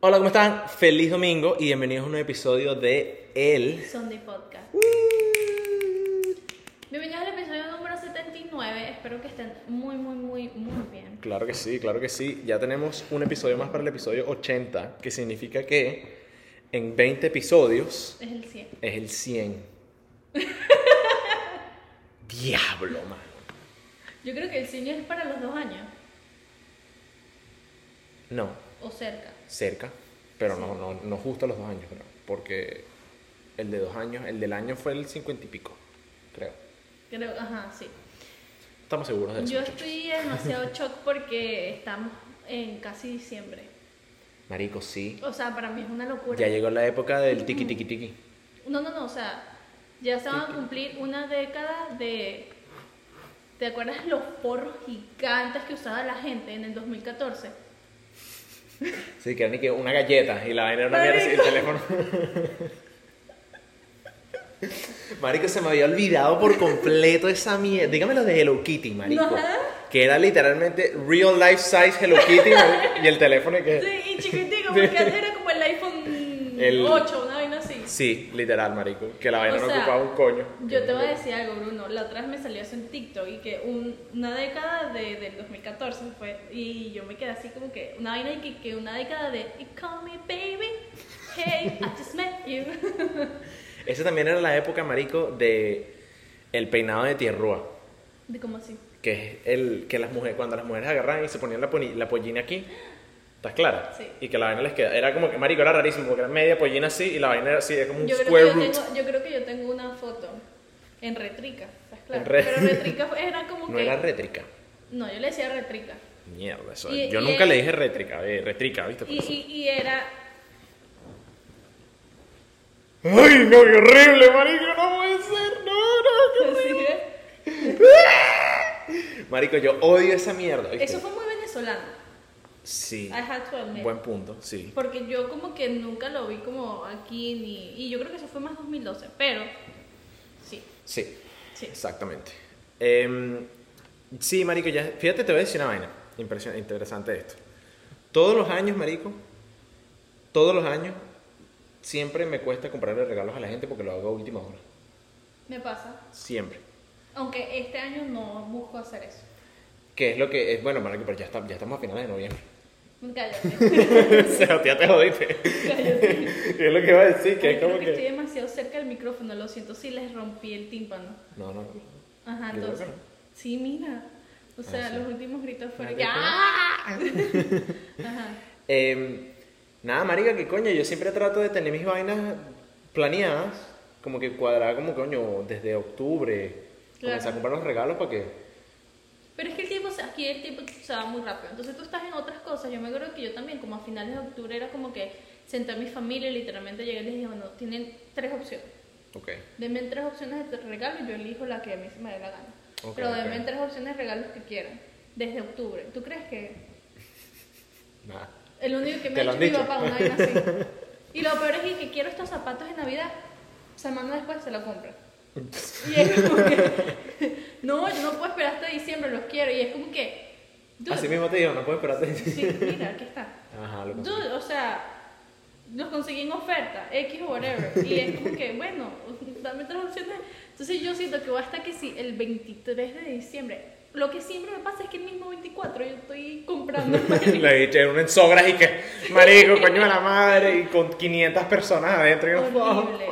Hola, ¿cómo están? Feliz domingo y bienvenidos a un nuevo episodio de El. Sunday Podcast. Bienvenidos al episodio número 79. Espero que estén muy, muy, muy, muy bien. Claro que sí, claro que sí. Ya tenemos un episodio más para el episodio 80, que significa que en 20 episodios Es el 100. es el 100. Diablo, man. Yo creo que el 100 es para los dos años. No, O cerca. Cerca, pero no, no, no justo a los dos años, creo. Porque el de dos años, el del año fue el 50 y pico, creo. Creo, ajá, sí. Estamos seguros de eso. Yo muchachos. estoy demasiado shock porque estamos en casi diciembre. Marico, sí. O sea, para mí es una locura. Ya llegó la época del tiki tiki tiki. No, no, no, o sea, ya se van a cumplir una década de... ¿Te acuerdas los porros gigantes que usaba la gente en el 2014? Sí, que era ni que una galleta y la vaina era una mierda así, el teléfono. Marico, se me había olvidado por completo esa mierda. Dígame lo de Hello Kitty, marico. Ajá. Que era literalmente real life size Hello Kitty marico, y el teléfono y que... Sí, y chiquitico, porque antes era como el iPhone El- 8, una vaina así. Sí, literal, marico. Que la vaina O no ocupaba un coño. Yo te voy a decir algo, Bruno. La otra vez me salió eso en TikTok y que un- una década de, del 2014 fue. Y yo me quedé así como que una vaina y que, que una década de You call me baby. Hey, I just met you. Esa también era la época, marico, de el peinado de tierrúa. De como así. Que es el que las mujeres, cuando las mujeres agarraban y se ponían la, la pollina aquí, ¿estás clara? Sí. Y que la vaina les queda, era como que, marico, era rarísimo, porque era media pollina así y la vaina era así, es como un Yo square root. tengo, yo creo que yo tengo una foto en retrica. ¿Estás claro? En re- Pero retrica era como No que. era rétrica. No, yo le decía retrica. Mierda, eso. Y- Yo y nunca le dije rétrica, eh, retrica, ¿viste? Y, y, y era. ¡Ay, no, qué horrible, marico! No puede ser, no, no, qué ¿eh? Marico, yo odio esa mierda, ¿viste? Eso fue muy venezolano. Sí. I had to admit. Buen punto, sí. Porque yo como que nunca lo vi como aquí ni... Y yo creo que eso fue más 2012, pero sí, Sí, sí. exactamente. Em, sí, marico, ya, fíjate, te voy a decir una vaina interesante esto. Todos los años, marico, todos los años, siempre me cuesta comprarle regalos a la gente porque lo hago a última hora. Me pasa. Siempre. Aunque este año no busco hacer eso. Que es lo que es, bueno, marico, pero ya, está, ya estamos a finales de noviembre. Cállate, o sea, ya te jodiste. cállate. es lo que iba a decir, que es Creo como que que... estoy demasiado cerca del micrófono, lo siento si les rompí el tímpano. No, no, no. Ajá, Yo entonces... no. Sí, mira. O sea, Ah, sí. los últimos gritos fueron... Marico. ¡Ah! Ajá. Em, nada, marica, que coño, yo siempre trato de tener mis vainas planeadas, como que cuadrada como coño, desde octubre, Claro. comenzar a comprar los regalos para que... Pero es que el tiempo, aquí el tiempo se va muy rápido. Entonces tú estás en otras cosas. Yo me acuerdo que yo también, como a finales de octubre, era como que senté a mi familia y literalmente llegué y les dije, bueno, tienen tres opciones. Ok. Denme tres opciones de regalo y yo elijo la que a mí se me dé la gana. Pero denme tres opciones de regalos que quieran. Desde octubre. ¿Tú crees que Nada. el único que me ¿Te ha han mi dicho? papá una vaina así? Y lo peor es que quiero estos zapatos de Navidad. Semana después se lo compra. Y es como que, no, yo no puedo esperar hasta diciembre, los quiero. Y es como que, dude, Así mismo te digo, no puedo esperarte. sí, mira, aquí está. Ajá, lo conseguí. Dude, o sea, los conseguí en oferta, X o whatever. Y es como que, bueno, dame tres opciones. Entonces yo siento que basta que si el 23 de diciembre, lo que siempre me pasa es que el mismo 24 yo estoy comprando. Le eché un en sobras y que, marico, coño de la madre, y con 500 personas adentro. Y horrible,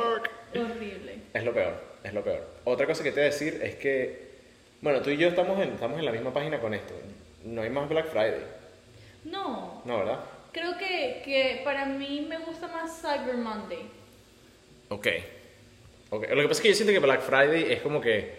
horrible. Es lo peor, es lo peor. Otra cosa que te voy a decir es que, bueno, tú y yo estamos en, estamos en la misma página con esto. No hay más Black Friday, No, ¿no, verdad? creo que, que para mí me gusta más Cyber Monday. Ok. Ok. Lo que pasa es que yo siento que Black Friday es como que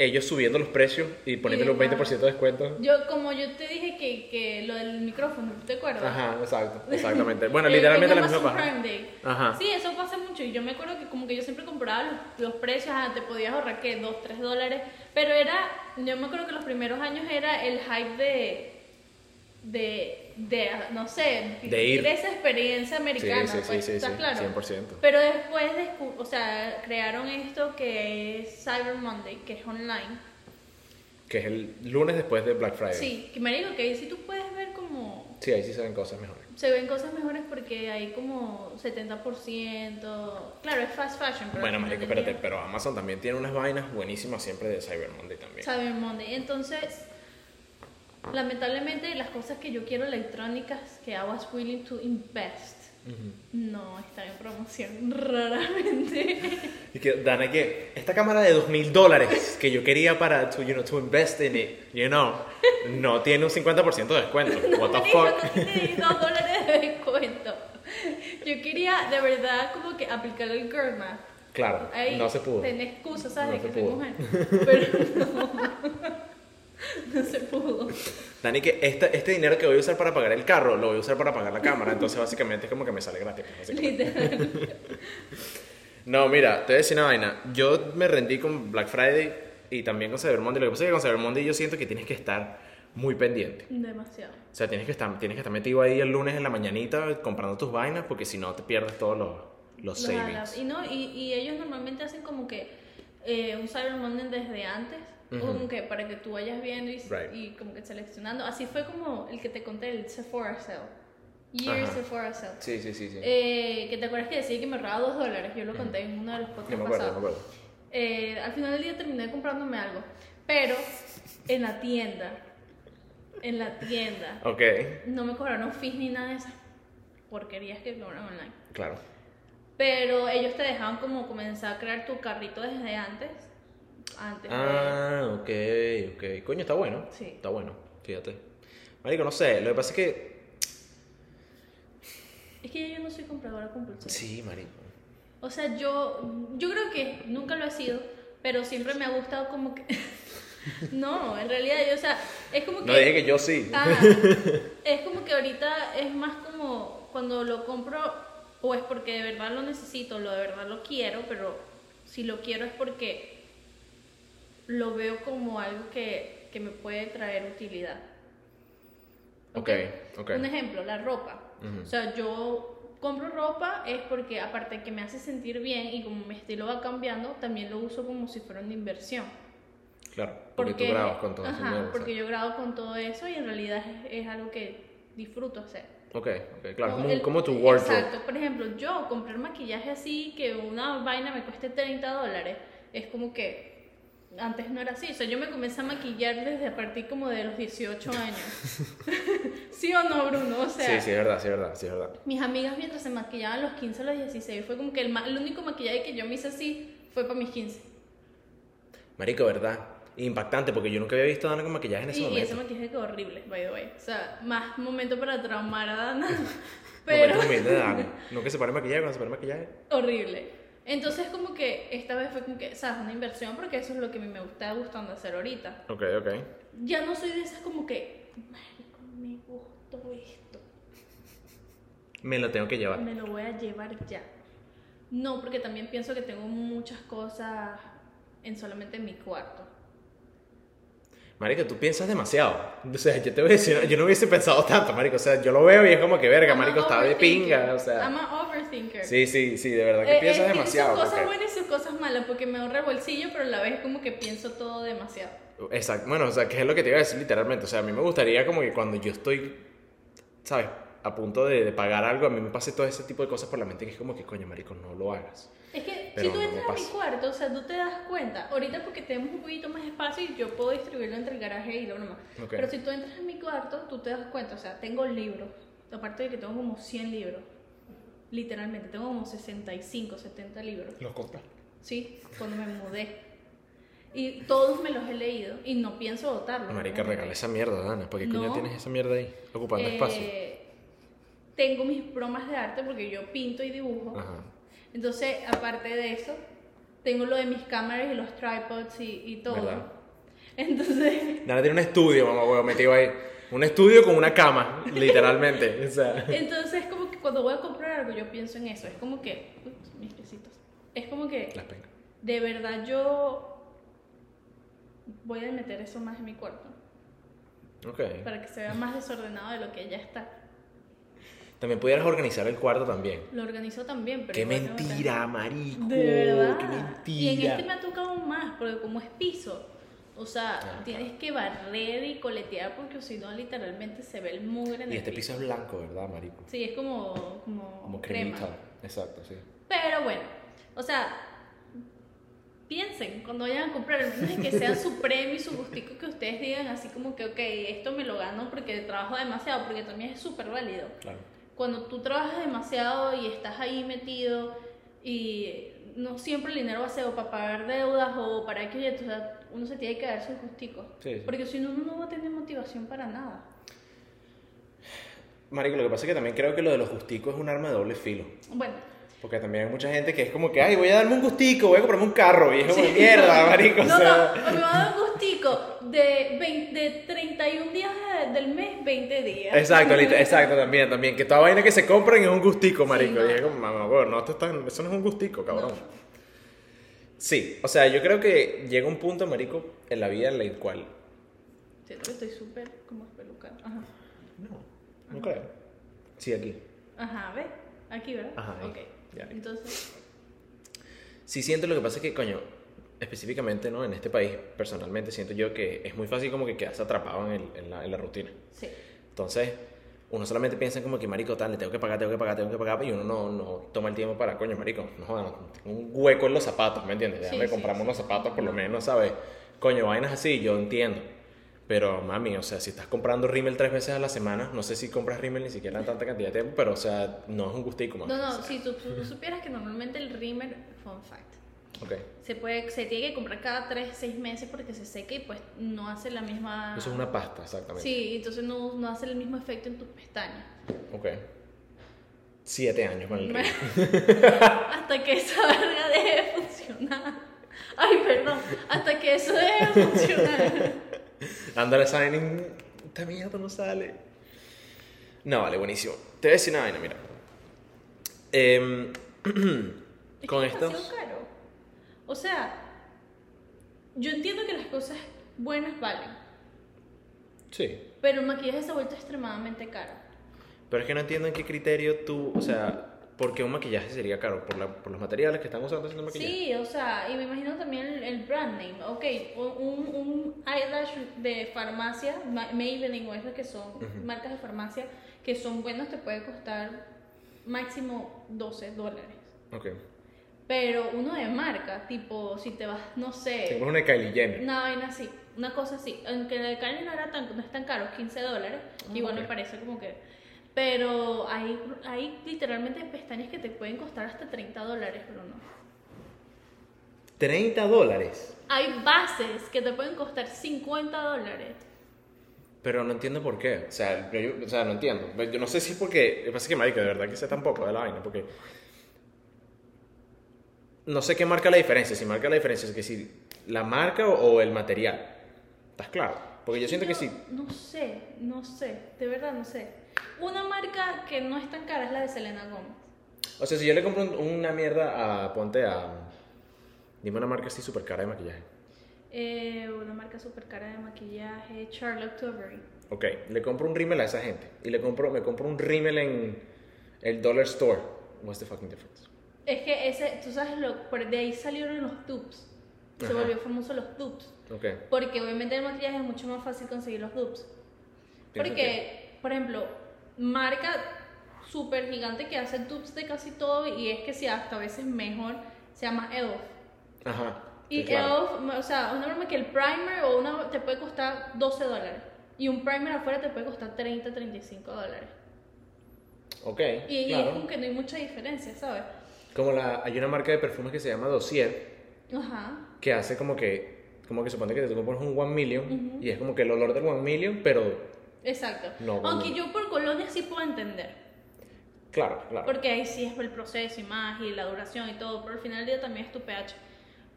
ellos subiendo los precios y poniéndole un ajá. 20% de descuento. Yo, como yo te dije que, que lo del micrófono, ¿te acuerdas? Ajá, exacto, exactamente. Bueno, literalmente la misma página. Ajá. Sí, eso pasa mucho. Y yo me acuerdo que como que yo siempre compraba los, los precios, ajá, te podías ahorrar que 2, 3 dólares. Pero era, yo me acuerdo que los primeros años era el hype de, de, de no sé, De ir. esa experiencia americana. Sí, sí, pues, sí, ¿estás sí, claro? 100%. Pero después, descu- o sea, crearon esto que es Cyber Monday, que es online. Que es el lunes después de Black Friday. Sí, que me digo que ahí sí tú puedes ver como Sí, ahí sí se ven cosas mejores. Se ven cosas mejores porque hay como 70%. Claro, es fast fashion. Pero Bueno, marico, espérate, pero Amazon también tiene unas vainas buenísimas siempre de Cyber Monday también. Cyber Monday. Entonces, lamentablemente, las cosas que yo quiero electrónicas que I was willing to invest Ujú. no están en promoción raramente. Y que, Dana, que esta cámara de dos mil dólares que yo quería para, to, you know, to invest in it, you know, no tiene un 50% de descuento. What the fuck? no tiene dos dólares de descuento. Yo quería de verdad como que aplicar el girl math. Claro, Ahí no se pudo. Tenés excusa, ¿sabes? No de que soy mujer. Pero no. No se pudo. Dani, que este, este dinero que voy a usar para pagar el carro, lo voy a usar para pagar la cámara. Entonces, básicamente, es como que me sale gratis. Literal. No, mira, te voy a decir una vaina. Yo me rendí con Black Friday y también con Cyber Monday. Lo que pasa es que con Cyber Monday yo siento que tienes que estar muy pendiente. Demasiado. O sea, tienes que estar, tienes que estar metido ahí el lunes en la mañanita comprando tus vainas porque si no te pierdes todos los, los Los savings. Y, no, y, y ellos normalmente hacen como que eh, un Cyber Monday desde antes. Ujú. Como que para que tú vayas viendo y, Right. y como que seleccionando. Así fue como el que te conté, el Sephora Sale. Year Ajá. Sephora Sale. Sí, sí, sí. sí. Eh, que te acuerdas que decía que me ahorraba dos dólares. Yo lo conté en uno de los podcasts me acuerdo, pasados. me acuerdo. Eh, al final del día terminé comprándome algo. Pero en la tienda. En la tienda. Ok, No me cobraron fees ni nada de esas porquerías que cobran online. claro. Pero ellos te dejaban como comenzar a crear tu carrito desde antes. Antes de... Ah, ok, ok. Coño, está bueno. Sí. Está bueno, fíjate. Marico, no sé, lo que pasa es que... Es que yo no soy compradora compulsiva. Sí, marico. O sea, yo, yo creo que nunca lo he sido, pero siempre me ha gustado como que... no, en realidad, yo, o sea, es como que... No dije que yo sí. Ah, es como que ahorita es más como cuando lo compro o es porque de verdad lo necesito, lo de verdad lo quiero, pero si lo quiero es porque lo veo como algo que, que me puede traer utilidad. Ok, ok. Un ejemplo, la ropa. Ujú. O sea, yo compro ropa es porque aparte de que me hace sentir bien y como mi estilo va cambiando, también lo uso como si fuera una inversión. Claro, porque, tú grabas con todo eso. ajá, mierda, porque yo grabo con todo eso y en realidad es, es algo que disfruto hacer. Ok, ok, claro, como, el- como tu wardrobe. Exacto, por ejemplo, yo comprar maquillaje así, que una vaina me cueste 30 dólares, es como que antes no era así. O sea, yo me comencé a maquillar desde a partir como de los 18 años. ¿Sí o no, Bruno? O sea, Sí, sí, es verdad, sí, es verdad, sí, es verdad. mis amigas mientras se maquillaban los 15 a los 16, fue como que el, ma- el único maquillaje que yo me hice así fue para mis 15. Marico, ¿verdad? Impactante, porque yo nunca había visto a Dana con maquillaje en ese Y, y momento. ese maquillaje quedó horrible, by the way. O sea, más momento para traumar a Dana. Pero... Momento humilde de Dana. No que se pare maquillaje cuando se pare maquillaje. horrible. Entonces como que esta vez fue como que, ¿sabes? Una inversión porque eso es lo que a mí me está gustando hacer ahorita. Ok, ok. Ya no soy de esas como que, marico, me gustó esto, Me lo tengo que llevar. me lo voy a llevar ya. No, porque también pienso que tengo muchas cosas en solamente mi cuarto. Marico, tú piensas demasiado. O sea, yo te voy a decir, yo no hubiese pensado tanto, marico. O sea, yo lo veo y es como que verga, marico, está de pinga. O sea, I'm a overthinker. sí, sí, sí, de verdad que Eh, piensas eh, demasiado. Sus cosas porque- buenas y sus cosas malas, porque me ahorra el bolsillo, pero a la vez como que pienso todo demasiado. Exacto. Bueno, o sea, que es lo que te iba a decir literalmente. O sea, a mí me gustaría como que cuando yo estoy, ¿sabes? A punto de, de pagar algo, a mí me pase todo ese tipo de cosas por la mente que es como que, coño, marico, no lo hagas. Es que Pero si tú no entras a mi cuarto, o sea, tú te das cuenta, ahorita porque tenemos un poquito más espacio y yo puedo distribuirlo entre el garaje y lo demás. Ok. Pero si tú entras a mi cuarto, tú te das cuenta, o sea, tengo libros, aparte de que tengo como 100 libros, literalmente, tengo como 65, 70 libros, Los compras. ¿sí? Cuando me mudé. Y todos me los he leído y no pienso votarlos. Marica, regala esa mierda, Dana. ¿Por qué coño No. tienes esa mierda ahí? Ocupando espacio. Eh, Tengo mis bromas de arte porque yo pinto y dibujo. Ajá. Entonces, aparte de eso, tengo lo de mis cámaras y los tripods y, y todo. ¿Verdad? Entonces, Dana tiene un estudio, mamá, huevo, metido ahí. Un estudio con una cama, literalmente. O sea, entonces como que cuando voy a comprar algo yo pienso en eso. Es como que, ups, mis piecitos. Es como que las pencas. de verdad yo voy a meter eso más en mi cuarto Ok. para que se vea más desordenado de lo que ya está. También pudieras organizar el cuarto también. Lo organizo también, pero Qué mentira, marico. De verdad. Qué Y en mentira. este me ha tocado más, porque como es piso, O sea, Ah, tienes que barrer y coletear porque si no, literalmente se ve el mugre en Y el este piso es blanco, ¿verdad, marico? Sí, es como, como, Como crema. cremita. Exacto, sí. Pero bueno, o sea, piensen cuando vayan a comprar, que sea su premio y su gustico que ustedes digan así como que, ok, esto me lo gano porque trabajo demasiado, porque también es súper válido. Claro. Cuando tú trabajas demasiado y estás ahí metido y no siempre el dinero va a ser o para pagar deudas o para que o sea, uno se tiene que dar sus. Sí, sí. Porque si no, uno no va a tener motivación para nada. Marico, lo que pasa es que también creo que lo de los gusticos es un arma de doble filo. Bueno, Porque también hay mucha gente que es como que, ay, voy a darme un gustico, voy a comprarme un carro. Y es como, Sí. mierda, marico. o No, sea, no, me va a dar un gustico de, 20 de 31 días de- del mes, 20 días. Exacto, exacto, también, también. Que toda vaina que se compren es un gustico, marico. no. Y es como, mamá, bueno, no, esto está- eso no es un gustico, cabrón. No. Sí, o sea, yo creo que llega un punto, marico, en la vida en el cual... Siento que estoy súper como espelucada. Ajá. No, no creo. Sí, aquí. Ajá, ¿ves? Aquí, ¿verdad? Ajá, ahí. Ya. Entonces, Sí siento lo que pasa es que, coño, específicamente, ¿no? En este país, personalmente, siento yo que es muy fácil como que quedarse atrapado en, el- en la, en la rutina. sí. Entonces, uno solamente piensa en como que, marico, tal, le tengo que pagar, tengo que pagar, tengo que pagar, y uno no, no toma el tiempo para, coño, marico, no jodan, tengo un hueco en los zapatos, ¿me entiendes? Déjame Sí, comprarme sí. unos zapatos por lo menos, ¿sabes? Coño, vainas así, yo entiendo. Pero, mami, o sea, si estás comprando rímel tres veces a la semana, no sé si compras rímel ni siquiera en tanta cantidad de tiempo, pero, o sea, no es un gustico, mami. No, no, O sea, si tú, tú supieras que normalmente el Rimmer, fun fact, Ok. se puede, se tiene que comprar cada 3, 6 meses porque se seca y pues no hace la misma... Eso es una pasta, exactamente. Sí, entonces no, no hace el mismo efecto en tus pestañas. Ok. Siete años con el rímel. hasta que esa verga deje de funcionar. Ay, perdón. Hasta que eso deje de funcionar. Ándale, signing. Esta mierda no sale. No, vale, buenísimo. Te voy a decir una vaina, mira. Es con es caro. O sea, yo entiendo que las cosas buenas valen, Sí. pero el maquillaje se ha vuelto extremadamente caro. Pero es que no entiendo en qué criterio tú. O sea, ¿por qué un maquillaje sería caro? ¿Por, la- por los materiales que están usando haciendo maquillaje? Sí, o sea, y me imagino también el, el brand name. Ok, un, un eyelash de farmacia, Ma- Maybelline o esas que son marcas de farmacia, que son buenos, te puede costar máximo 12 dólares. Ok. Pero uno de marca, tipo, si te vas, no sé, Tengo una de Kylie Jenner. una vaina así, una cosa así. Aunque el de Kylie no, era tan, no es tan caro, 15 dólares, Ah, igual me parece como que... Pero hay, hay literalmente pestañas que te pueden costar hasta 30 dólares, pero no. 30 dólares. Hay bases que te pueden costar 50 dólares. Pero no entiendo por qué. O sea, yo, yo- o sea, no entiendo. Yo no sé si es porque. Lo que pasa es que, marico, de verdad que sé tampoco de la vaina. Porque. No sé qué marca la diferencia. Si marca la diferencia es que si la marca o, o el material. ¿Estás claro? Porque yo siento que sí. No sé, no sé, de verdad no sé. Una marca que no es tan cara es la de Selena Gomez. O sea, si yo le compro un- una mierda a. Ponte a. Dime una marca así súper cara de maquillaje. Eh, una marca súper cara de maquillaje, Charlotte Tilbury. Ok, le compro un rímel a esa gente. Y le compro, me compro un rímel en el Dollar Store. What's the fucking difference? Es que ese, tú sabes, lo, por de ahí salieron los dupes. Se Ajá. volvió famoso los dupes. Ok. Porque obviamente el maquillaje es mucho más fácil conseguir los dupes. Porque, por ejemplo, marca súper gigante que hace dupes de casi todo y es que si hasta a veces mejor, se llama ELF. Ajá. Y claro. ELF, o sea, una broma que el primer o una te puede costar 12 dólares. Y un primer afuera te puede costar 30, 35 dólares. Ok, Y, y es claro. como que no hay mucha diferencia, ¿sabes? Como la, hay una marca de perfumes que se llama Dossier, Ajá. que hace como que, como que supone que te compras un One Million, y es como que el olor del One Million, pero Exacto. No, Aunque yo por colonia sí puedo entender. claro, claro. Porque ahí sí es el proceso y más, y la duración y todo. Pero al final del día también es tu pH.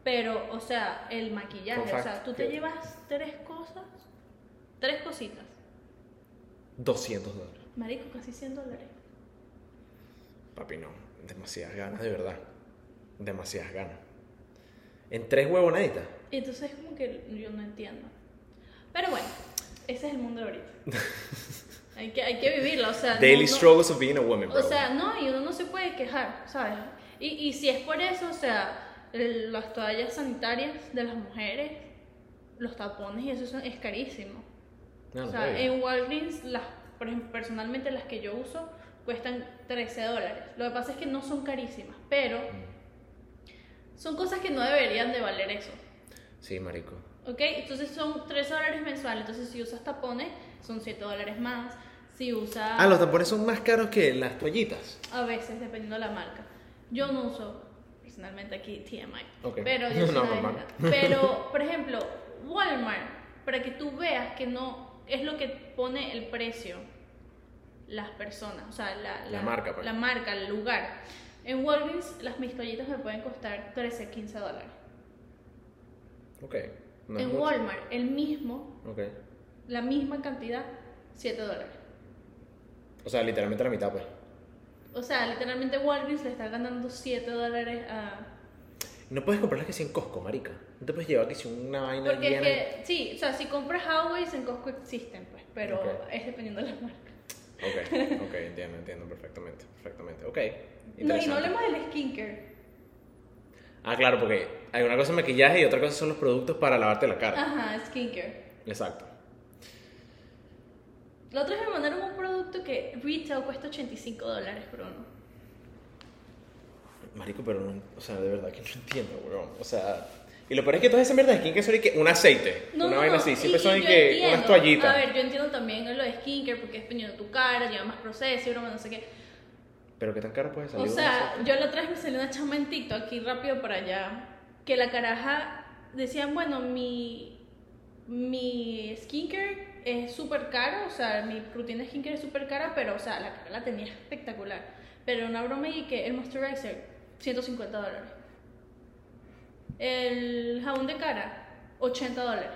Pero, o sea, el maquillaje, o sea, tú te llevas tres cosas, tres cositas. 200 dólares. Marico, casi 100 dólares. Papi, no, demasiadas ganas, de verdad. Demasiadas ganas. En tres huevonaditas. Y entonces es como que yo no entiendo. Pero bueno, ese es el mundo de ahorita. hay, que, hay que vivirlo, o sea. Daily no- struggles of being a woman, bro. O sea, no, y uno no se puede quejar, ¿sabes? Y, y si es por eso, o sea, el- las toallas sanitarias de las mujeres, los tapones y eso son- es carísimo. No, no o sea, sabía. en Walgreens, las, por ejemplo, personalmente las que yo uso cuestan 13 dólares. Lo que pasa es que no son carísimas, pero Mm. son cosas que no deberían de valer eso. Sí, marico. ¿Ok? Entonces son 13 dólares mensuales. Entonces si usas tapones son 7 dólares más. Si usas... Ah, los tampones son más caros que las toallitas. A veces, dependiendo de la marca. Yo no uso personalmente aquí TMI. Ok. Pero yo No, desgra- Pero, por ejemplo, Walmart, para que tú veas que no es lo que pone el precio las personas, o sea, la, La marca, pues. la marca, el lugar. En Walgreens las mis toallitas me pueden costar 13, 15 dólares. Ok. No en mucho. Walmart, el mismo, Ok. la misma cantidad, 7 dólares. O sea, literalmente la mitad, pues. O sea, literalmente Walgreens le está ganando 7 dólares a, No puedes comprarlas que sí en Costco, marica. No te puedes llevar que si una vaina Porque es que, sí, o sea, si compras Huawei en Costco existen, pues, pero es dependiendo de la marca. Ok, ok, entiendo, entiendo perfectamente, perfectamente. Ok, No, y no hablemos del skincare. Ah, claro, porque hay una cosa es maquillaje y otra cosa son los productos para lavarte la cara. Ajá, skincare. Exacto. La otra vez me mandaron un producto que retail cuesta 85 dólares, pero no. Marico, pero no, o sea, de verdad que no entiendo, weón. O sea, y lo peor es que todas esas mierdas de skin que son y que un aceite, No, una no, vaina así, siempre son que entiendo. unas toallitas. A ver, yo entiendo también lo de skincare porque es de tu cara, lleva más proceso y broma, no sé qué. Pero qué tan caro puede salir. O sea, yo la otra vez me salió una chama en TikTok aquí rápido para allá, que la caraja decían, bueno, mi, mi skincare es súper caro, o sea, mi rutina de skincare es súper cara, pero, o sea, la cara la tenía espectacular. Pero una broma y que el moisturizer, 150 dólares. El jabón de cara, 80 dólares.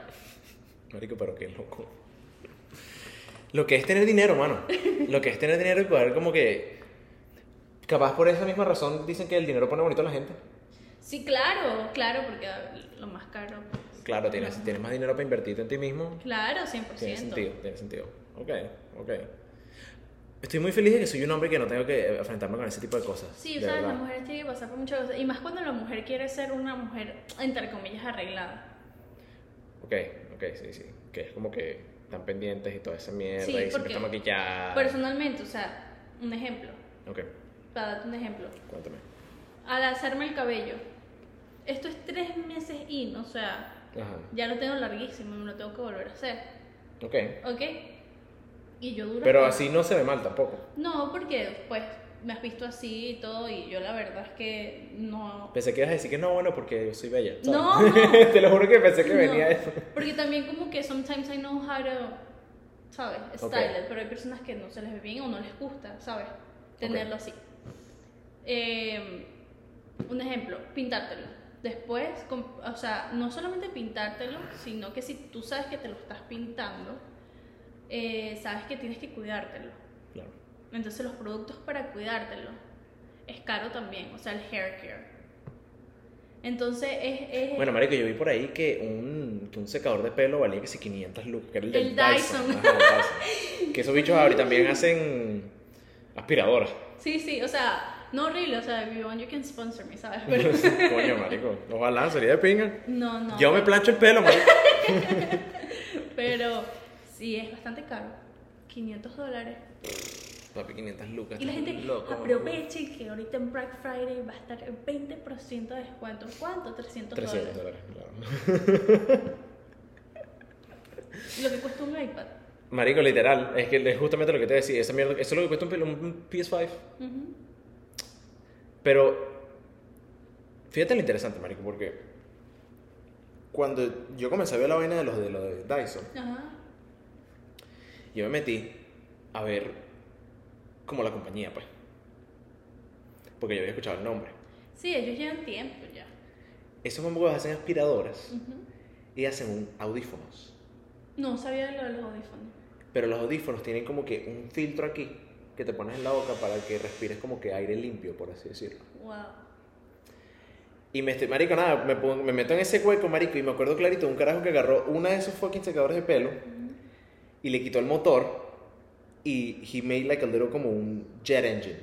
Marico, pero qué loco. Lo que es tener dinero, mano. Lo que es tener dinero y poder como que... Capaz por esa misma razón dicen que el dinero pone bonito a la gente. Sí, claro, claro, porque lo más caro. pues, Claro, tienes, si tienes más dinero para invertirte en ti mismo, Claro, 100%. tiene sentido, tiene sentido. Ok, ok. Estoy muy feliz de que soy un hombre que no tengo que enfrentarme con ese tipo de cosas. Sí, o sea, las mujeres tienen que pasar por muchas cosas. Y más cuando la mujer quiere ser una mujer, entre comillas, arreglada. Ok, ok, sí, sí. Que es como que están pendientes y toda esa mierda Sí, y siempre están maquilladas. Personalmente, o sea, un ejemplo, Ok, para darte un ejemplo. cuéntame. Al hacerme el cabello, esto es tres meses in, o sea, Ajá. ya lo tengo larguísimo y me lo tengo que volver a hacer. Ok. ¿Ok? Y yo duro. Pero así no se ve mal tampoco. No, porque pues me has visto así y todo, y yo la verdad es que no. Pensé que ibas a decir que no, bueno, porque yo soy bella. ¿sabes? No, no. Te lo juro que pensé que No, venía eso. Porque también como que sometimes I know how to, ¿sabes? Style it, pero hay personas que no se les ve bien o no les gusta, ¿sabes? Tenerlo así. Eh, un ejemplo, pintártelo. Después, com- o sea, no solamente pintártelo, sino que si tú sabes que te lo estás pintando, eh, sabes que tienes que cuidártelo. Claro. Entonces los productos para cuidártelo es caro también, o sea, el hair care. Entonces es... es Bueno, marico, yo vi por ahí que un, que un secador de pelo valía que si 500 lucas, que era el del El Dyson. Dyson. Ajá, el Dyson. Que esos bichos ahora también hacen aspiradoras. Sí, sí, o sea, no horrible, o sea, if you want, you can sponsor me, ¿sabes? Pero, Coño, marico. Ojalá, sería de pinga. no, no. Yo me plancho el pelo, marico. Pero sí, es bastante caro. 500 dólares. Papi, 500 lucas. Y la gente loco. aproveche que ahorita en Black Friday va a estar el 20% de descuento. ¿Cuánto? 300, 300 dólares. dólares, claro. Lo que cuesta un iPad. Marico, literal. Es que es justamente lo que te decía. Esa mierda, eso es lo que cuesta un, un PS5. Ujú. Pero fíjate lo interesante, marico, porque cuando yo comencé a ver la vaina de los de, los de Dyson, Ajá. yo me metí a ver como la compañía, pues. Porque yo había escuchado el nombre. Sí, ellos llevan tiempo ya. Esos mamogos hacen aspiradoras Ujú. y hacen un audífonos. No sabía lo de los audífonos. Pero los audífonos tienen como que un filtro aquí que te pones en la boca para que respires como que aire limpio, por así decirlo. Wow. Y me estoy, marico, nada, me, pongo- me meto en ese hueco, marico, y me acuerdo clarito un carajo que agarró una de esos fucking secadores de pelo y le quitó el motor y he made like a little como un jet engine,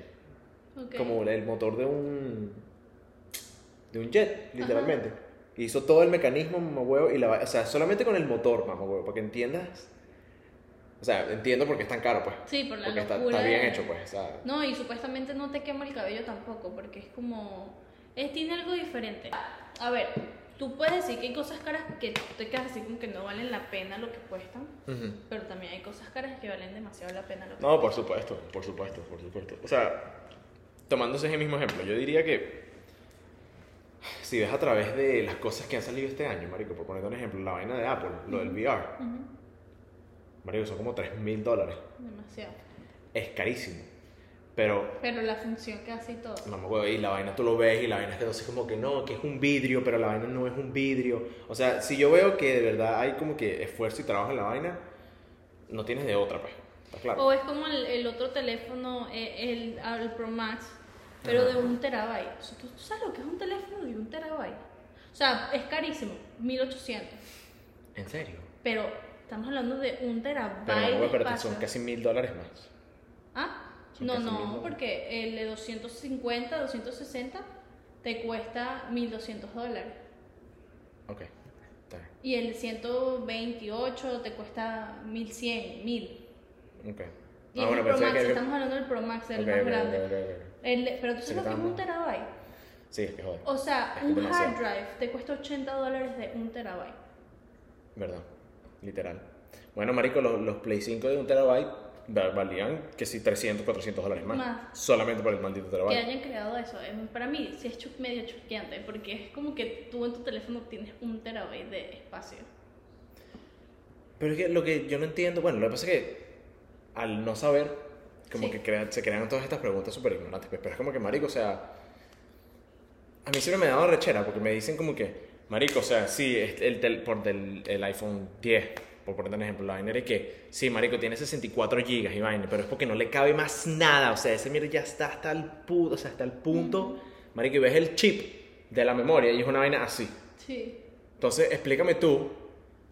Ok. como el motor de un de un jet, literalmente. Hizo todo el mecanismo, mamá huevo, y la O sea, solamente con el motor, mamá huevo, para que entiendas. O sea, entiendo por qué es tan caro, pues. Sí, por la Porque está, locura está bien de- hecho, pues. O sea, No, y supuestamente no te quema el cabello tampoco, porque es como... Es, tiene algo diferente. A ver, tú puedes decir que hay cosas caras que te quedas así como que no valen la pena lo que cuestan, ujú. pero también hay cosas caras que valen demasiado la pena lo que No, por supuesto, por supuesto, por supuesto. O sea, tomándose ese mismo ejemplo, yo diría que si ves a través de las cosas que han salido este año, marico, por poner un ejemplo, la vaina de Apple, lo del VR, Ujú, marico, son como 3 mil dólares. Demasiado. Es carísimo. Pero, Pero la función que hace y todo. no me acuerdo, y la vaina tú lo ves y la vaina es que así como que no, que es un vidrio, pero la vaina no es un vidrio. O sea, si yo veo que de verdad hay como que esfuerzo y trabajo en la vaina, no tienes de otra, pues. Está claro. O es como el, el otro teléfono, eh, el, el Pro Max, pero Ajá. de un terabyte. O sea, ¿tú, tú sabes lo que es un teléfono de un terabyte? O sea, es carísimo, 1800. ¿En serio? Pero estamos hablando de un terabyte. Pero, no, pero son casi mil dólares más. ¿Ah? son No, no, porque el de 250, 260 te cuesta 1200 dólares. Ok, está. Y el 128 te cuesta 1100, 1000. Ok. Y Ah, bueno, el Pro Max, que- estamos hablando del Pro Max, el Ok, más ok, grande. ok, ok, ok. El- pero tú Sí, sabes lo que es un terabyte. Sí, es que joder. O sea, Es un demasiado. hard drive te cuesta 80 dólares de un terabyte. ¿Verdad? Literal. Bueno, marico, los, los Play 5 de un terabyte va- valían que sí 300, 400 dólares más. Más. Solamente por el maldito Que terabyte. hayan creado eso, eh, para mí sí es medio choqueante, porque es como que tú en tu teléfono tienes un terabyte de espacio. Pero es que lo que yo no entiendo, bueno, lo que pasa es que al no saber, como Sí. que crea- se crean todas estas preguntas súper ignorantes. pues, Pero es como que, marico, o sea, a mí siempre me dado rechera porque me dicen como que, marico, o sea, sí, es el, tel- por del, el iPhone 10, por poner un ejemplo, la vaina era que, sí, marico, tiene 64 gigas y vaina, pero es porque no le cabe más nada, o sea, ese mierda ya está hasta el punto, o sea, hasta el punto, marico, y ves el chip de la memoria y es una vaina así. Sí. Entonces, explícame tú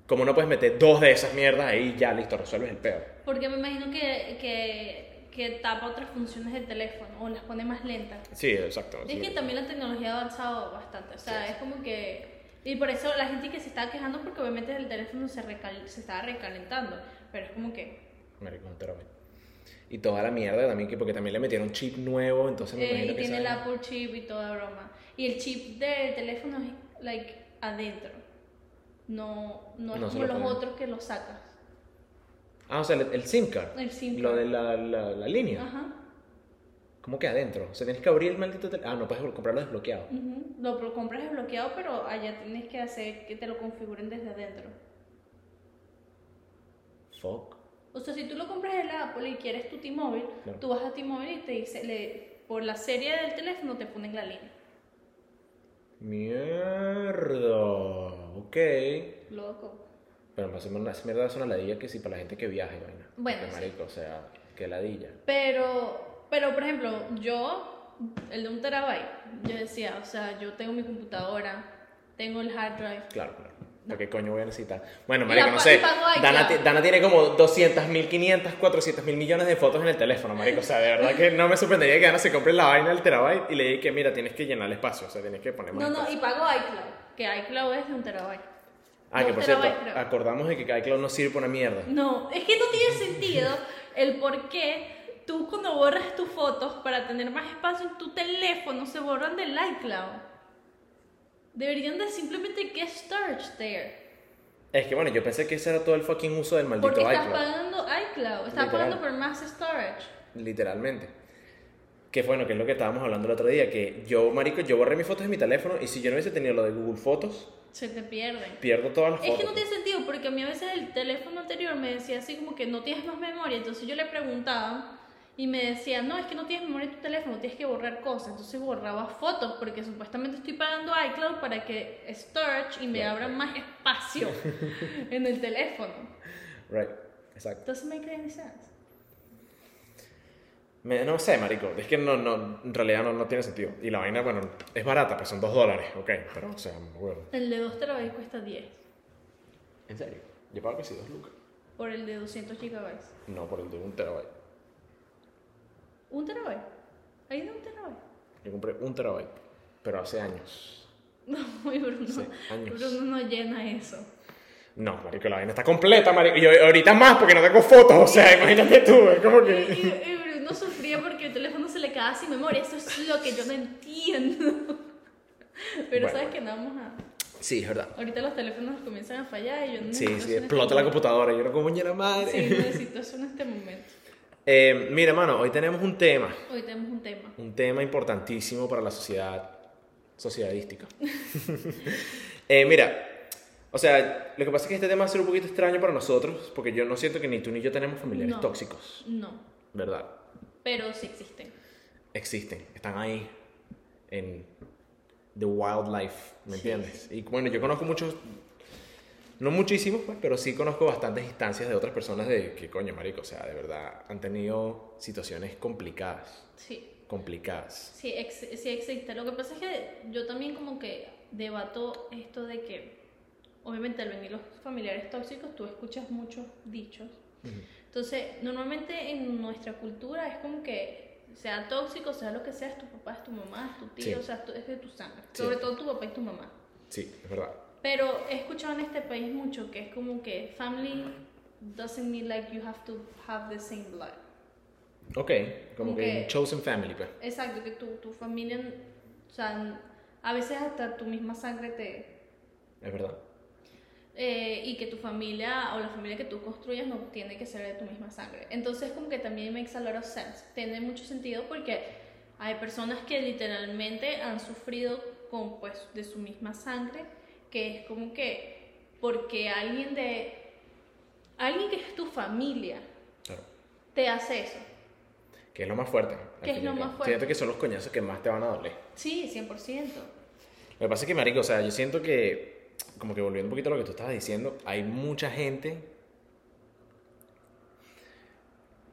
cómo no puedes meter dos de esas mierdas ahí y ya, listo, resuelves el peor. Porque me imagino que, que, que tapa otras funciones del teléfono o las pone más lentas. Sí, exacto. Es que también la tecnología ha avanzado bastante, o sea, es como que... Y por eso la gente que se está quejando porque obviamente el teléfono se, recal- se estaba recalentando, pero es como que... Marico, un terabyte. Y toda la mierda también, que porque también le metieron chip nuevo, entonces me eh, imagino y que tiene el Apple chip y toda broma. Y el chip del teléfono es like adentro, no, no es No como lo los otros que lo sacas. Ah, o sea, el, el SIM card. El SIM Lo card. de la, la, la línea. Ajá. ¿Cómo que adentro? O sea, tienes que abrir el maldito teléfono. Ah, no puedes comprarlo desbloqueado. ujú. Lo pro- compras desbloqueado, pero allá tienes que hacer que te lo configuren desde adentro. Fuck. O sea, si tú lo compras en la Apple y quieres tu T-Mobile, Claro. tú vas a T-Mobile y te dice, le, por la serie del teléfono te ponen la línea. Mierda. Ok. Loco. Pero me hace una esa mierda es una ladilla que sí para la gente que viaja vaina. Bueno, sí. marico, o sea, que ladilla. Pero, pero por ejemplo, yo, el de un terabyte, yo decía, o sea, yo tengo mi computadora, tengo el hard drive. Claro, claro. ¿Para qué coño voy a necesitar? Bueno, marico, no sé. Dana, Dana tiene como 200 mil, 500, 400 mil millones de fotos en el teléfono, marico. O sea, de verdad que no me sorprendería que Dana se compre la vaina del terabyte y le diga que, mira, tienes que llenar el espacio. O sea, tienes que poner más No, no, espacio. y pago iCloud, que iCloud es de un terabyte. Ah, que por cierto, creo. acordamos de que iCloud no sirve para una mierda. No, es que no tiene sentido el por qué tú cuando borras tus fotos para tener más espacio en tu teléfono se borran del iCloud. Deberían de simplemente get storage there. Es que bueno, yo pensé que ese era todo el fucking uso del maldito Porque estás iCloud. pagando iCloud, estás Literal. pagando por más storage. Literalmente. Que bueno, que es lo que estábamos hablando el otro día, que yo, marico, yo borré mis fotos de mi teléfono y si yo no hubiese tenido lo de Google Fotos, Se te pierden. pierdo todas las Es fotos. que no tiene sentido porque a mí a veces el teléfono anterior me decía así como que no tienes más memoria, entonces yo le preguntaba y me decía, no, es que no tienes memoria en tu teléfono, tienes que borrar cosas, entonces borraba fotos porque supuestamente estoy pagando iCloud para que storage y me abra más espacio en el teléfono. Right, exacto. Doesn't make any sense. Me- no sé, marico, es que no, no, en realidad no, no tiene sentido. Y la vaina, bueno, es barata, pues son dos dólares, ok, pero o sea, huevo. El de 2 terabytes cuesta 10 ¿En serio? Yo pago que sí, dos lucas. por el de 200 gigabytes. No, por el de un terabyte. ¿Un terabyte? ¿Hay de un terabyte? Yo compré un terabyte, pero hace años. No, y Bruno, años. Bruno no llena eso. No, marico, la vaina está completa, marico. Y ahorita más porque no tengo fotos, o sea, imagínate tú, es como que... y- y Bruno sufría porque el teléfono se le quedaba sin memoria. Eso es lo que yo no entiendo. Pero Bueno, sabes que no vamos a. Sí, es verdad. Ahorita los teléfonos comienzan a fallar y yo no Sí, sí, eso en explota este la computadora. Yo no como la madre. Sí, necesito eso en este momento. Eh, mira, mano, hoy tenemos un tema. Hoy tenemos un tema. Un tema importantísimo para la sociedad sociedadística. Eh, mira, o sea, lo que pasa es que este tema va a ser un poquito extraño para nosotros, porque yo no siento que ni tú ni yo tenemos familiares No. tóxicos, No, ¿verdad? pero sí existen. Existen, están ahí en the wildlife, ¿me Sí, entiendes? Y bueno, yo conozco muchos, no muchísimos, pues, pero sí conozco bastantes instancias de otras personas de que, coño, marico, o sea, de verdad han tenido situaciones complicadas, Sí. complicadas. Sí, ex- sí existe. Lo que pasa es que yo también como que debato esto de que, obviamente al venir los familiares tóxicos, tú escuchas muchos dichos. Entonces, normalmente en nuestra cultura es como que sea tóxico, sea lo que sea, es tu papá, es tu mamá, es tu tío, Sí. o sea, es de tu sangre. Sí. Sobre todo tu papá y tu mamá. Sí, es verdad. Pero he escuchado en este país mucho que es como que family doesn't mean like you have to have the same blood. Ok, como Como que, chosen family, pues. Exacto, que tu, tu familia, o sea, a veces hasta tu misma sangre te... Es verdad. eh, y que tu familia o la familia que tú construyas no tiene que ser de tu misma sangre. Entonces como que también makes a lot of sense. Tiene mucho sentido porque hay personas que literalmente han sufrido con pues de su misma sangre, que es como que porque alguien de... Alguien que es tu familia Claro. te hace eso. Que es lo más fuerte. Que es lo más fuerte. Siento que son los coñazos que más te van a doler. Sí, 100%. Lo que pasa es que, marico, o sea, yo siento que, como que volviendo un poquito a lo que tú estabas diciendo, hay mucha gente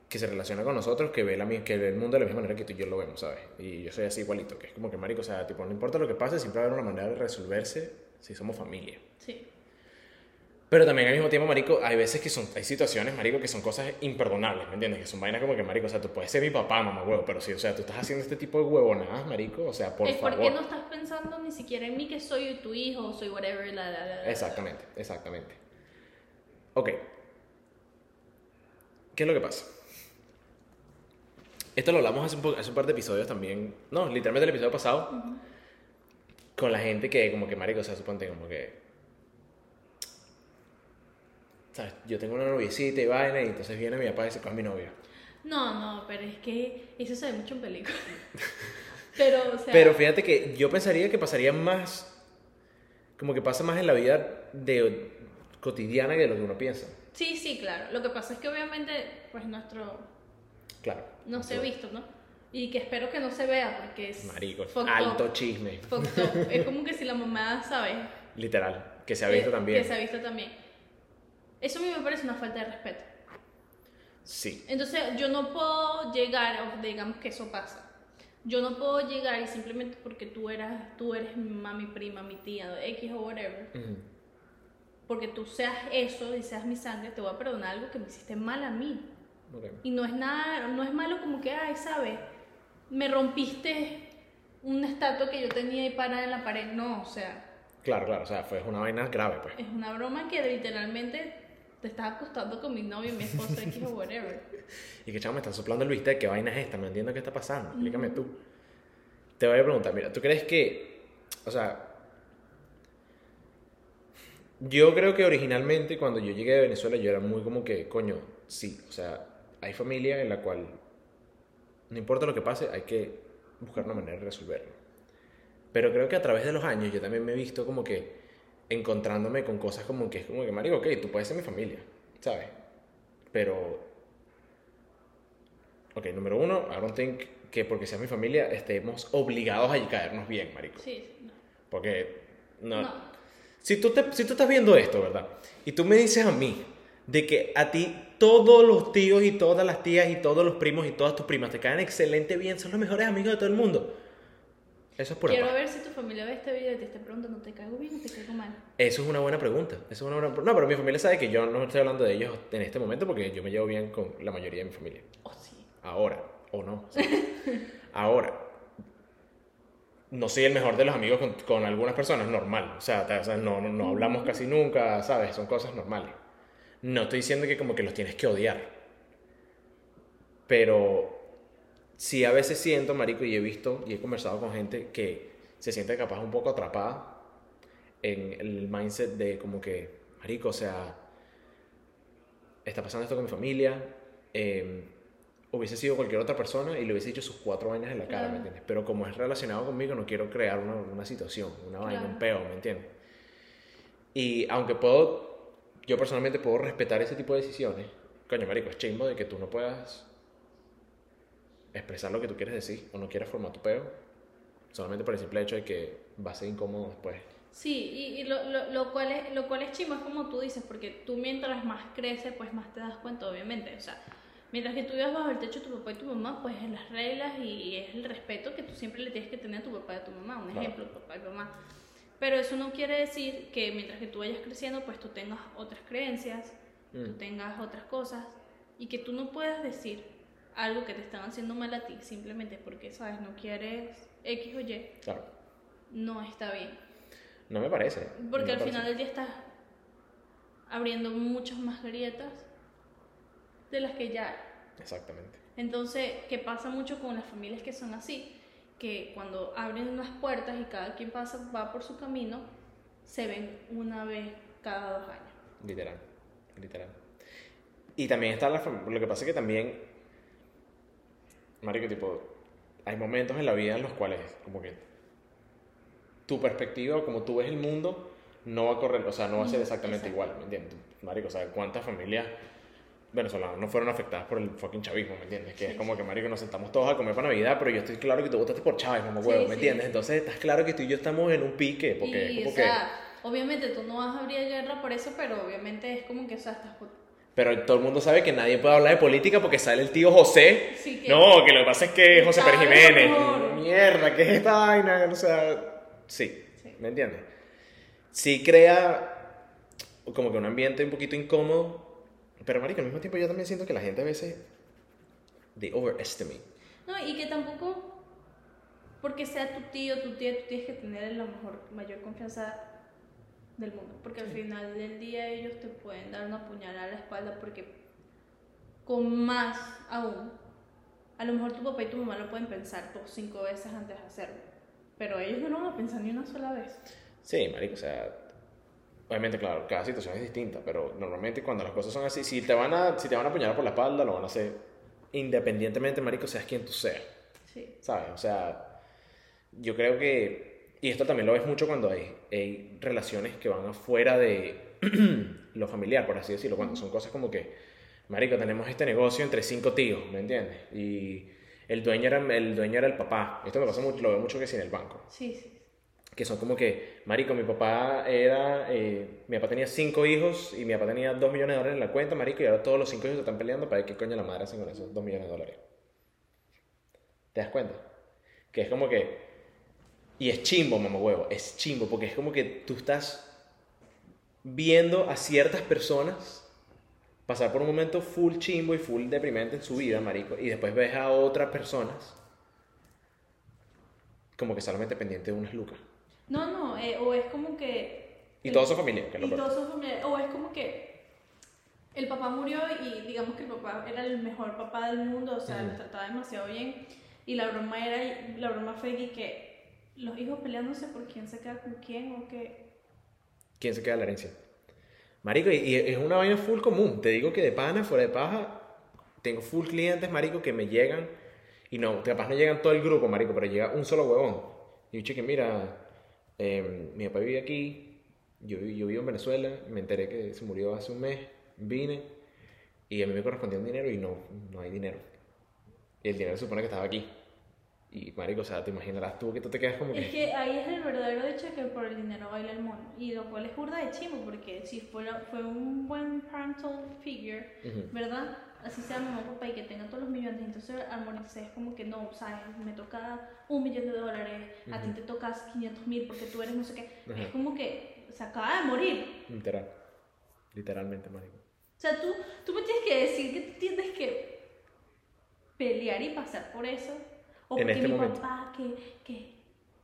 que se relaciona con nosotros, que ve, la, que ve el mundo de la misma manera que tú y yo lo vemos, ¿sabes? Y yo soy así igualito, que es como que, marico, o sea, tipo, no importa lo que pase, siempre va a haber una manera de resolverse si somos familia. Sí. Pero también al mismo tiempo, marico, hay veces que son, hay situaciones, marico, que son cosas imperdonables, ¿me entiendes? Que son vainas como que, marico, o sea, tú puedes ser mi papá, mamá, huevo, pero si, o sea, tú estás haciendo este tipo de huevonadas, marico, o sea, por es favor. porque no estás pensando ni siquiera en mí que soy tu hijo o soy whatever, la, la, la. Exactamente, exactamente. Ok. ¿Qué es lo que pasa? Esto lo hablamos hace un, hace un par de episodios también. No, literalmente el episodio pasado. Con la gente que, como que, marico, o sea, suponte como que. ¿Sabes? Yo tengo una noviecita y vaina, y entonces viene mi papá y se coge a mi novia. No, no, pero es que eso se ve mucho en películas. pero, o sea. Pero fíjate que yo pensaría que pasaría más. Como que pasa más en la vida de, cotidiana que de lo que uno piensa. Sí, sí, claro. Lo que pasa es que obviamente, pues nuestro. Claro. No se ha visto, ¿no? Y que espero que no se vea porque es. Marico, alto chisme. Es como que si la mamá, ¿sabes? Literal, que se ha visto Que- también. Que se ha visto también. Eso a mí me parece una falta de respeto. Sí, Entonces yo no puedo llegar, o digamos que eso pasa. Yo no puedo llegar y simplemente porque tú eras, tú eres mi mamá, mi prima, mi tía, X o whatever, Ujú. porque tú seas eso y seas mi sangre, te voy a perdonar algo que me hiciste mal a mí. Ok. Y no es nada, no es malo como que, ay, ¿sabes? Me rompiste una estatua que yo tenía ahí parada en la pared. No, o sea, Claro, claro, o sea, fue una vaina grave, pues. es una broma que literalmente te estás acostando con mi novio, mi esposa, X o whatever. Y que chavo, me están soplando el bistec, ¿qué vaina es esta? No entiendo qué está pasando, explícame tú. Te voy a preguntar, mira, ¿tú crees que, o sea, yo creo que originalmente cuando yo llegué de Venezuela yo era muy como que, coño, sí, o sea, hay familia en la cual no importa lo que pase, hay que buscar una manera de resolverlo. Pero creo que a través de los años yo también me he visto como que encontrándome con cosas como que es como que, marico, ok, tú puedes ser mi familia, ¿sabes? Pero, ok, número uno, I don't think que porque seas mi familia estemos obligados a caernos bien, marico. Sí, no. Porque, no. No. Si, tú te- si tú estás viendo esto, ¿verdad? Y tú me dices a mí de que a ti todos los tíos y todas las tías y todos los primos y todas tus primas te caen excelente bien, son los mejores amigos de todo el mundo. Eso es pura Quiero paja. ver si tu familia ve este video y te esté preguntando, ¿te caigo bien o te caigo mal? Eso es una buena pregunta. Eso es una buena... No, pero mi familia sabe que yo no estoy hablando de ellos en este momento porque yo me llevo bien con la mayoría de mi familia. Oh, sí. Ahora, o no. sí. Ahora, no soy el mejor de los amigos con, con algunas personas, normal. O sea, ta- o sea, no, no, no hablamos casi nunca, ¿sabes? Son cosas normales. No estoy diciendo que como que los tienes que odiar. Pero sí a veces siento, marico, y he visto y he conversado con gente que se siente capaz un poco atrapada en el mindset de como que, marico, o sea, está pasando esto con mi familia, eh, hubiese sido cualquier otra persona y le hubiese dicho sus cuatro vainas en la cara, Claro. ¿me entiendes? Pero como es relacionado conmigo, no quiero crear una, una situación, una vaina, Claro. un peo, ¿me entiendes? Y aunque puedo, yo personalmente puedo respetar ese tipo de decisiones, coño, marico, es chimbo de que tú no puedas expresar lo que tú quieres decir o no quieras formar tu peo, solamente por el simple hecho de que va a ser incómodo después. Sí, y, y lo, lo, lo cual es, lo cual es chimo, es como tú dices, porque tú mientras más creces, pues más te das cuenta, obviamente. O sea, mientras que tú vivas bajo el techo de tu papá y tu mamá, pues es las reglas y es el respeto que tú siempre le tienes que tener a tu papá y a tu mamá. Un Claro. ejemplo, papá y mamá. Pero eso no quiere decir que mientras que tú vayas creciendo, pues tú tengas otras creencias, tú Mm. tengas otras cosas y que tú no puedas decir algo que te están haciendo mal a ti simplemente porque, ¿sabes? No quieres X o Y, Claro, no está bien. no me parece. Porque no al final del día estás abriendo muchas más grietas de las que ya hay. Exactamente. Entonces, ¿qué pasa mucho con las familias que son así? Que cuando abren unas puertas y cada quien pasa, va por su camino, se ven una vez cada dos años. Literal, literal. Y también está la Lo que pasa es que también. Marico, tipo. Hay momentos en la vida en los cuales, como que. Tu perspectiva, como tú ves el mundo, no va a correr, o sea, no va a ser exactamente exacto. igual, ¿me entiendes? Marico, o sea, ¿cuántas familias venezolanas no fueron afectadas por el fucking chavismo, ¿me entiendes? Que Sí, es como que, marico, nos sentamos todos a comer para Navidad, pero yo estoy claro que tú votaste por Chávez, Sí, huevo, ¿me sí. entiendes? Entonces, estás claro que tú y yo estamos en un pique, porque y, es como o que... sea, obviamente tú no vas a abrir guerra por eso, pero obviamente es como que, o sea, estás... Pero todo el mundo sabe que nadie puede hablar de política porque sale el tío José. Sí, que- No, que lo que pasa es que José Pérez Jiménez. Mierda, ¿qué es esta vaina? O sea, sí, Sí. ¿me entiendes? Sí crea como que un ambiente un poquito incómodo. Pero, marico, al mismo tiempo yo también siento que la gente a veces... They overestimate. No, y que tampoco, porque sea tu tío, tu tía, tú tienes que tener la mejor, mayor confianza del mundo. Porque al final del día ellos te pueden dar una puñalada a la espalda porque con más aún, a lo mejor tu papá y tu mamá lo pueden pensar dos, cinco veces antes de hacerlo. Pero ellos no lo van a pensar ni una sola vez. Sí, marico, o sea... Obviamente, claro, cada situación es distinta, pero normalmente cuando las cosas son así, si te van a, si te van a apuñalar por la espalda, lo van a hacer independientemente, marico, seas quien tú seas. Sí. ¿Sabes? O sea, yo creo que, y esto también lo ves mucho cuando hay, hay relaciones que van afuera de lo familiar, por así decirlo, cuando son cosas como que, marico, tenemos este negocio entre cinco tíos, ¿me entiendes? Y el dueño era el, dueño era el papá. Esto me pasa mucho, lo veo mucho que sí en el banco. Sí, sí. Que son como que, marico, mi papá era, eh, mi papá tenía cinco hijos y mi papá tenía dos millones de dólares en la cuenta, marico, y ahora todos los cinco hijos se están peleando para ver qué coño la madre hacen con esos dos millones de dólares. ¿Te das cuenta? Que es como que, y es chimbo, mamá huevo, es chimbo, porque es como que tú estás viendo a ciertas personas pasar por un momento full chimbo y full deprimente en su vida, marico, y después ves a otras personas como que solamente pendiente de unas lucas. No, no, eh, o es como que... Y todos son familia, que es lo Y todos son familiares. O es como que el papá murió y digamos que el papá era el mejor papá del mundo, o sea, Ujú. los trataba demasiado bien. Y la broma era, la broma fue que los hijos peleándose por quién se queda con quién o que... ¿Quién se queda la herencia? Marico, y, y es una vaina full común. Te digo que de pana, fuera de paja, tengo full clientes, marico, que me llegan. Y no, capaz no llegan todo el grupo, marico, pero llega un solo huevón. Y yo, cheque, mira, eh, mi papá vive aquí, yo, yo vivo en Venezuela, me enteré que se murió hace un mes, vine, y a mí me correspondía un dinero y no, no hay dinero. Y el dinero se supone que estaba aquí. Y, marico, o sea, te imaginarás tú que tú te quedas como Es que... que ahí es el verdadero hecho que por el dinero baila el mono. Y lo cual es burda de chimo, porque si fuera, fue un buen parental figure, Ujú. ¿verdad? Así sea mamá papá y que tenga todos los millones, entonces al morirse es como que no, ¿sabes? Me toca un millón de dólares, a ti te tocas 500 mil porque tú eres no sé qué. Es como que se acaba de morir. Literal. Literalmente, marico. O sea, tú, tú me tienes que decir que tú tienes que pelear y pasar por eso. O En porque este mi momento. papá, que, que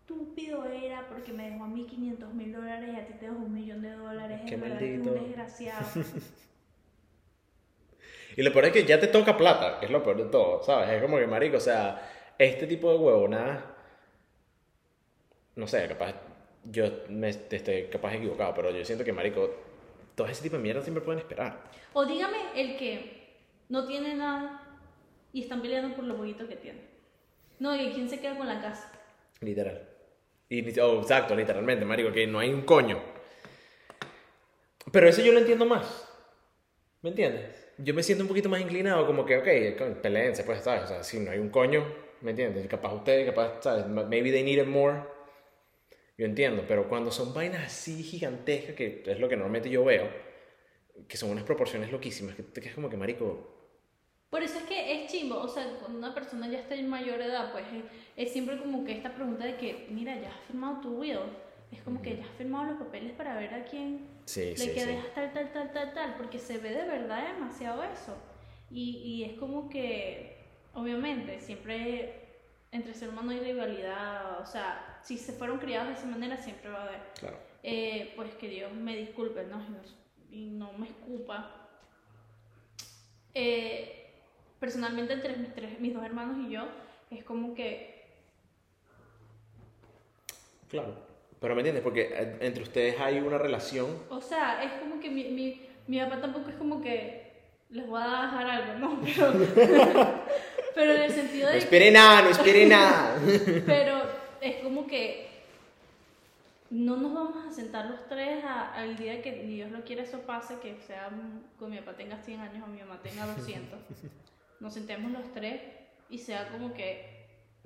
estúpido era porque me dejó a mí 500 mil dólares y a ti te dejó un millón de dólares. Qué es que maldito. un desgraciado. Y lo peor es que ya te toca plata, que es lo peor de todo, ¿sabes? Es como que, marico, o sea, este tipo de huevonadas, no sé, capaz, yo me estoy capaz equivocado, pero yo siento que, marico, todo ese tipo de mierda siempre pueden esperar. o dígame el que no tiene nada y están peleando por lo poquito que tiene. No, y quién se queda con la casa. Literal. Y, oh, exacto, literalmente, marico, que no hay un coño. Pero eso yo lo entiendo más. ¿Me entiendes? Yo me siento un poquito más inclinado, como que, ok, peleense, pues, ¿sabes? O sea, si no hay un coño, ¿me entiendes? Capaz ustedes, capaz, ¿sabes? Maybe they need it more. Yo entiendo, pero cuando son vainas así gigantescas, que es lo que normalmente yo veo, que son unas proporciones loquísimas, que te quedas como que, marico, Por eso es que es chimbo, o sea, cuando una persona ya está en mayor edad, pues es, es siempre como que esta pregunta de que, mira, ya has firmado tu will, es como que ya has firmado los papeles para ver a quién sí, le sí, sí. quedas tal, tal, tal, tal, tal, porque se ve de verdad demasiado eso. Y, y es como que, obviamente, siempre entre ser humano hay rivalidad, o sea, si se fueron criados de esa manera, siempre va a haber. Claro. Eh, pues que Dios me disculpe, ¿no? Y no- Y no me escupa. Eh, personalmente, entre mis, tres, mis dos hermanos y yo, es como que Claro. Pero ¿me entiendes? Porque eh, entre ustedes hay una relación O sea, es como que mi, mi, mi papá tampoco es como que les voy a dejar algo, ¿no? Pero, pero en el sentido No de... espere nada, no espere nada. Pero es como que no nos vamos a sentar los tres a- al día que Dios lo quiera eso pase, que sea que mi papá tenga 100 años o mi mamá tenga 200. Nos sentemos los tres y sea como que,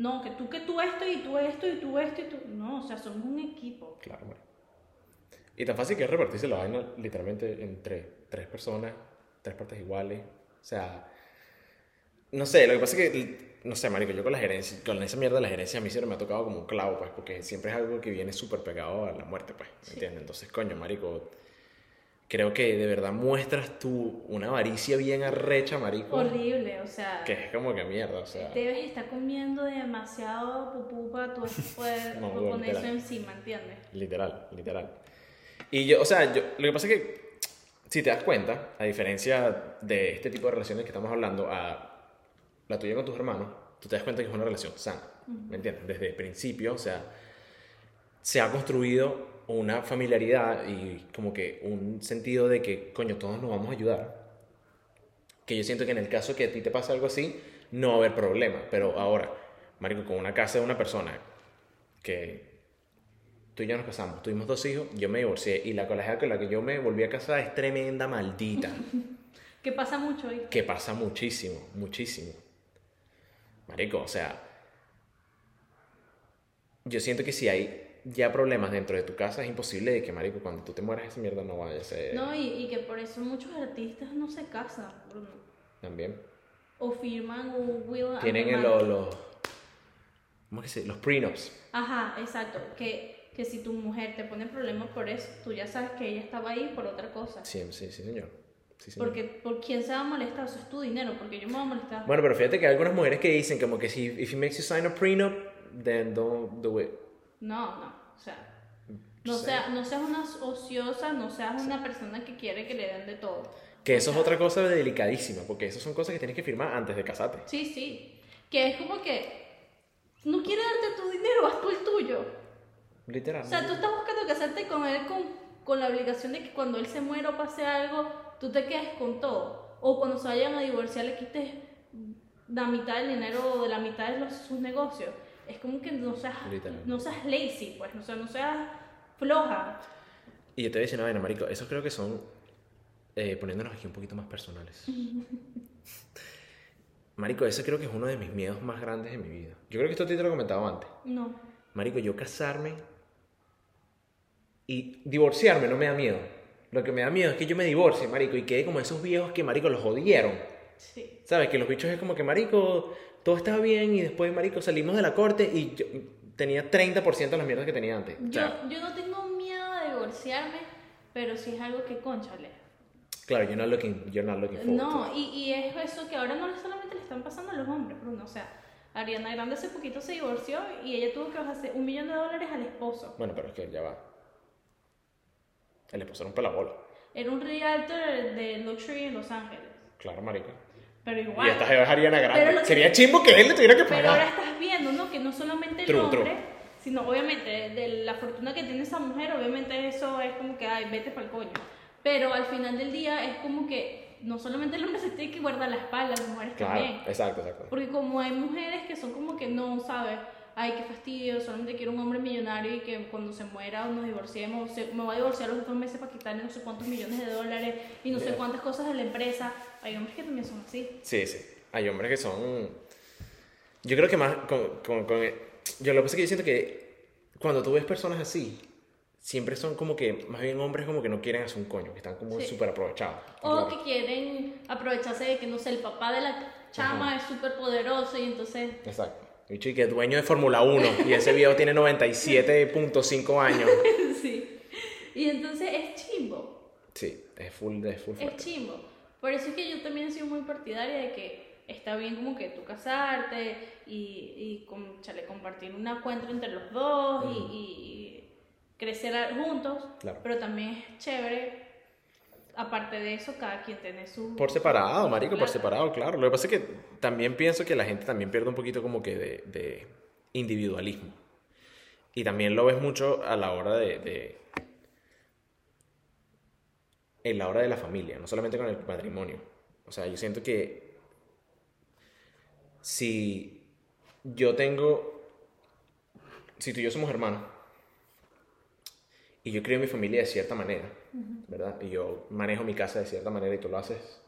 no, que tú, que tú esto y tú esto y tú esto y tú... No, o sea, somos un equipo. Claro, bueno. Y tan fácil que es repartirse la vaina literalmente entre tres personas, tres partes iguales. O sea, no sé, lo que pasa es que, no sé, marico, yo con la gerencia, con esa mierda de la gerencia a mí siempre me ha tocado como un clavo, pues, porque siempre es algo que viene súper pegado a la muerte, pues, ¿me Sí. entiendes? Entonces, coño, marico, creo que de verdad muestras tú una avaricia bien arrecha, marico, Horrible, o sea... que es como que mierda, o sea, Debes estar comiendo demasiado pupú para tú poder No, poner eso encima, ¿entiendes? Literal, literal. Y yo, o sea, yo, lo que pasa es que, si te das cuenta, a diferencia de este tipo de relaciones que estamos hablando, a la tuya con tus hermanos, tú te das cuenta que es una relación sana, ¿me entiendes? Desde el principio, o sea, se ha construido una familiaridad y como que un sentido de que, coño, todos nos vamos a ayudar. Que yo siento que en el caso que a ti te pase algo así, no va a haber problema. Pero ahora, marico, con una casa de una persona que tú y yo nos casamos, tuvimos dos hijos, yo me divorcié y la colegial con la que yo me volví a casar es tremenda maldita, Que pasa mucho hoy. que pasa muchísimo, muchísimo. Marico, o sea, yo siento que si hay ya problemas dentro de tu casa es imposible de que, marico, cuando tú te mueras esa mierda no vaya a ser No, y, y que por eso muchos artistas no se casan, Bruno. también. O firman un will Tienen el- los, los, ¿cómo que se Los prenups. Ajá, exacto. Que, que si tu mujer te pone problemas por eso, tú ya sabes que ella estaba ahí por otra cosa. Sí, sí, sí, señor. Sí. Porque por quién se va a molestar, eso es tu dinero, porque yo me voy a molestar. Bueno, pero fíjate que hay algunas mujeres que dicen como que si if he makes you sign a prenup, then don't do it. No, no, o sea, no, Sí. sea, no seas una ociosa, no seas una persona que quiere que le den de todo. Que eso es otra cosa delicadísima, porque eso son cosas que tienes que firmar antes de casarte. Sí, sí. Que es como que no quiere darte tu dinero, haz tú el tuyo. Literal. O sea, tú estás buscando casarte con él con, con la obligación de que cuando él se muera o pase algo, tú te quedes con todo. O cuando se vayan a divorciar le quites la mitad del dinero o de la mitad de los, sus negocios. Es como que no seas, Literal. no seas lazy, pues, o sea, no seas floja. Y yo te voy a decir una vaina, marico, esos creo que son, eh, poniéndonos aquí un poquito más personales. marico, ese creo que es uno de mis miedos más grandes en mi vida. Yo creo que esto a ti te lo he comentado antes. No. Marico, yo casarme y divorciarme no me da miedo. Lo que me da miedo es que yo me divorcie, marico, y quede como esos viejos que, marico, los jodieron. Sí. ¿Sabes? Que los bichos es como que, marico, todo estaba bien y después, marico, salimos de la corte y yo tenía 30% de las mierdas que tenía antes. O Yo, sea, yo no tengo miedo de divorciarme, pero sí es algo que, conchale. claro, you're not looking, you're not looking forward to No, y, y es eso que ahora no solamente le están pasando a los hombres, Bruno. O sea, Ariana Grande hace poquito se divorció y ella tuvo que bajarse un millón de dólares al esposo. Bueno, pero es que ya va. El esposo era un pelabola. Era un realtor de luxury en Los Ángeles. Claro, marico. Pero igual. Y esta jeva es Ariana Grande. Sería chimbo que él le tuviera que Pero ahora pagar. estás viendo, ¿no? Que no solamente el True, hombre, true. sino obviamente de la fortuna que tiene esa mujer, obviamente eso es como que, ay, vete para el coño. Pero al final del día es como que no solamente el hombre se tiene que guardar la espalda, las mujeres Claro, también. exacto, exacto. Porque como hay mujeres que son como que no, ¿sabes? Ay, qué fastidio, solamente quiero un hombre millonario y que cuando se muera o nos divorciemos, se- me voy a divorciar los dos meses para quitarle no sé cuántos millones de dólares y no sé Yeah. cuántas cosas de la empresa. Hay hombres que también son así. Sí, sí. Hay hombres que son. Yo creo que más. Con, con- con- Yo lo que pasa es que yo siento que cuando tú ves personas así, siempre son como que. Más bien hombres como que no quieren hacer un coño, que están como Sí. súper aprovechados. O que quieren aprovecharse de que, no sé, el papá de la chama es súper poderoso y entonces... Exacto. Y que es dueño de Fórmula 1 y ese viejo tiene 97.5 años. sí. Y entonces es chimbo, Sí, es full, es full es fuerte. chimbo. Por eso es que yo también he sido muy partidaria de que está bien como que tú casarte y, y con, chale, compartir un encuentro entre los dos y, y- y crecer juntos, Claro. pero también es chévere, aparte de eso, cada quien tiene su... Por separado, marico, por separado, claro. Lo que pasa es que también pienso que la gente también pierde un poquito como que de, de individualismo. Y también lo ves mucho a la hora de, de- En la hora de la familia, no solamente con el matrimonio. O sea, yo siento que si yo tengo... Si tú y yo somos hermanos y yo creo mi familia de cierta manera, ¿verdad? Y yo manejo mi casa de cierta manera y tú lo haces.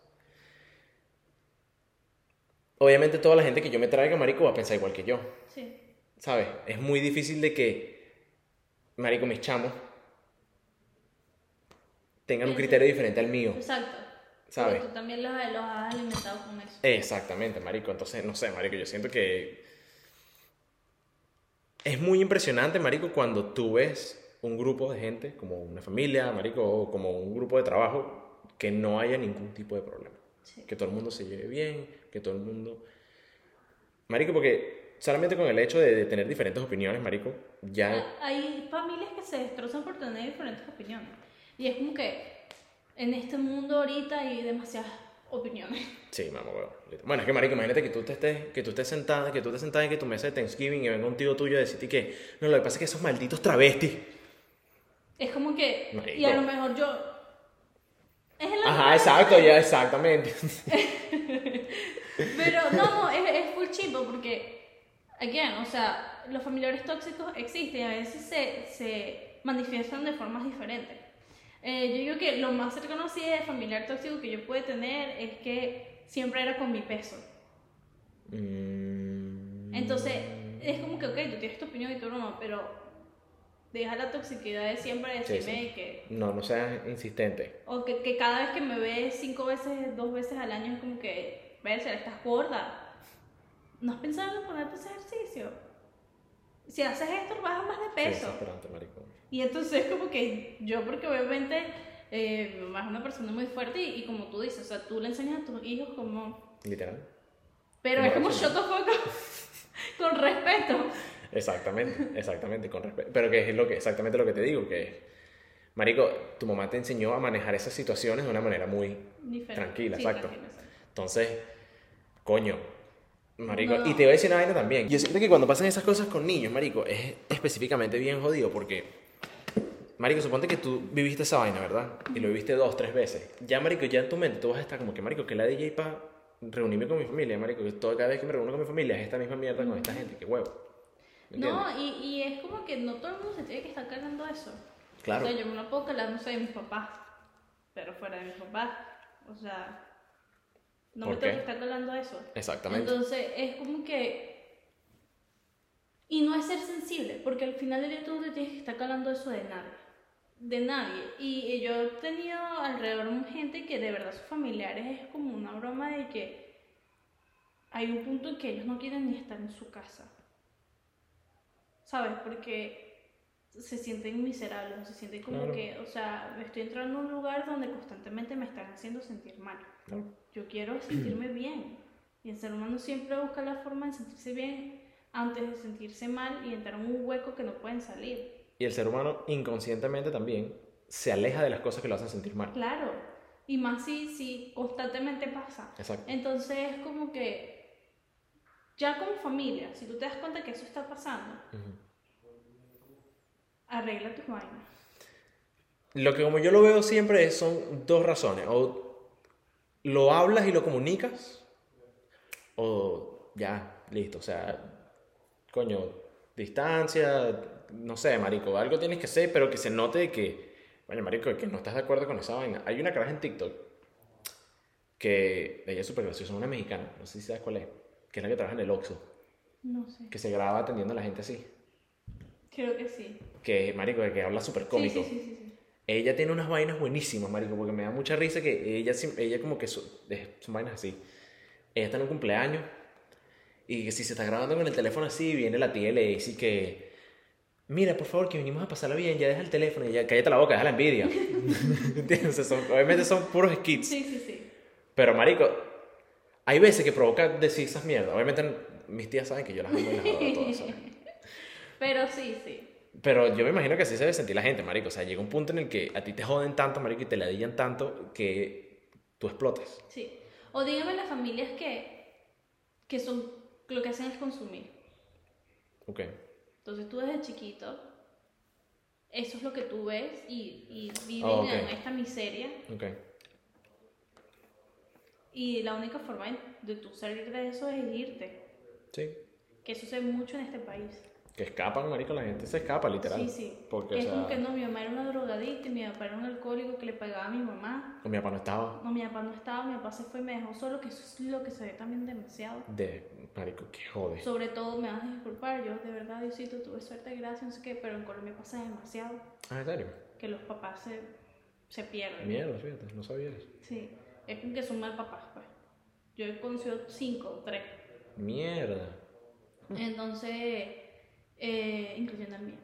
Obviamente toda la gente que yo me traiga, marico, va a pensar igual que yo, Sí. ¿sabes? Es muy difícil de que, marico, mis chamos tengan un criterio diferente al mío. Exacto. ¿Sabes? Porque tú también los, los has alimentado con eso. Exactamente, marico. Entonces, no sé, marico, yo siento que es muy impresionante, marico, cuando tú ves un grupo de gente, como una familia, marico, o como un grupo de trabajo, que no haya ningún tipo de problema. Sí. Que todo el mundo se lleve bien, que todo el mundo... Marico, porque solamente con el hecho de, de tener diferentes opiniones, marico, ya... Hay familias que se destrozan por tener diferentes opiniones. Y es como que en este mundo ahorita hay demasiadas opiniones. Sí, mamá, huevo. Bueno, es que, marico, imagínate que tú te estés, que tú estés sentada, que tú estés sentada en que tu mesa de Thanksgiving y venga un tío tuyo a decirte que, no, lo que pasa es que esos malditos travestis... Es como que. Y Marico. a lo mejor yo. Es el Ajá, exacto, ya, exactamente. Pero no, no, es, es full chimbo porque, again, o sea, los familiares tóxicos existen y a veces se, se manifiestan de formas diferentes. Eh, yo digo que lo más cercano así de familiar tóxico que yo pude tener es que siempre era con mi peso. Mm, Entonces, es como que, ok, tú tienes tu opinión y tú no, pero deja la toxicidad de siempre Sí, decirme sí. que... No, no seas insistente. O que, que cada vez que me ves cinco veces, dos veces al año es como que, ves, estás gorda. ¿No has pensado en ponerte hacer ejercicio? Si haces esto, bajas más de Sí, peso. desesperante, marico. Y entonces como que yo, porque obviamente eh, mi mamá es una persona muy fuerte y, y como tú dices, o sea, tú le enseñas a tus hijos como... Literal. Pero es como fuck up, con respeto. Exactamente, exactamente, con respeto. Pero que es lo que, exactamente lo que te digo, que, marico, tu mamá te enseñó a manejar esas situaciones de una manera muy Diferente. tranquila, Sí, exacto. tranquila, exacto. Entonces, coño, marico. No. Y te voy a decir una vaina también. Yo siento que cuando pasan esas cosas con niños, marico, es específicamente bien jodido porque, marico, suponte que tú viviste esa vaina, ¿verdad? Y lo viviste dos, tres veces. Ya, marico, ya en tu mente tú vas a estar como que, marico, que la DJ para reunirme con mi familia, marico, que todo, cada vez que me reúno con mi familia es esta misma mierda con esta gente, qué huevo. No, y, y es como que no todo el mundo se tiene que estar cargando eso. Claro. O sea, yo me lo puedo calar, no sé, de mis papás, pero fuera de mis papás. O sea, no me ¿Por tengo qué? que estar calando eso. Exactamente. Entonces, es como que. Y no es ser sensible, porque al final del día tú no te tienes que estar calando eso de nadie. De nadie. Y, yo he tenido alrededor gente que de verdad sus familiares es como una broma de que hay un punto en que ellos no quieren ni estar en su casa. ¿Sabes? Porque se sienten miserables, se sienten como Claro. que, o sea, me estoy entrando a un lugar donde constantemente me están haciendo sentir mal. Claro. Yo quiero sentirme bien. Y el ser humano siempre busca la forma de sentirse bien antes de sentirse mal y entrar en un hueco que no pueden salir. Y el ser humano inconscientemente también se aleja de las cosas que lo hacen sentir mal. Claro. Y más si, si constantemente pasa. Exacto. Entonces es como que ya como familia, si tú te das cuenta que eso está pasando, arregla tus vainas. Lo que como yo lo veo siempre es- son dos razones. O lo hablas y lo comunicas, o ya, listo. O sea, coño, distancia, no sé, marico, algo tienes que hacer, pero que se note que, coño, marico, que no estás de acuerdo con esa vaina. Hay una caraja en TikTok que ella es súper graciosa, una mexicana, no sé si sabes cuál es, que es la que trabaja en el Oxxo, No sé. que se graba atendiendo a la gente así. Creo que sí. Que, marico, que habla súper cómico. sí, sí, sí, sí. Ella tiene unas vainas buenísimas, marico, porque me da mucha risa que ella, ella como que es- son vainas así. Ella está en un cumpleaños y que si se está grabando con el teléfono así, viene la tía y le dice que, mira, por favor, que venimos a pasarla bien, ya deja el teléfono y ya cállate la boca, deja la envidia. ¿Entiendes? Son- obviamente son puros skits. Sí, sí, sí. Pero, marico, hay veces que provoca decir esas mierdas. Obviamente mis tías saben que yo las amo y las adoro todas, ¿sabes? Pero sí, sí. Pero yo me imagino que así se debe sentir la gente, marico. O sea, llega un punto en el que a ti te joden tanto, marico, y te ladillan tanto que tú explotas. Sí. O dígame las familias que, que son, lo que hacen es consumir. Ok. Entonces tú desde chiquito, eso es lo que tú ves y, y viven ok. en esta miseria. Ok. Y la única forma de, tú salir de eso es irte. Sí. Que eso se mucho en este país. Que escapan, marico, la gente se escapa, literal. Sí, sí. Porque, es o sea, como que no, mi mamá era una drogadicta y mi papá era un alcohólico que le pagaba a mi mamá. o mi papá no estaba No, mi papá no estaba, mi papá se fue y me dejó solo, que eso es lo que se ve también demasiado. de, marico, que jode. Sobre todo, me vas a disculpar, yo de verdad, Diosito, tuve suerte, gracias, no sé qué, pero en Colombia pasa demasiado Ah, ¿en serio? que los papás se, se pierden. Mierda, fíjate, no sabía eso. Sí, es como que son mal papás, pues. Yo he conocido cinco, tres. Mierda. Entonces, eh, incluyendo el mío.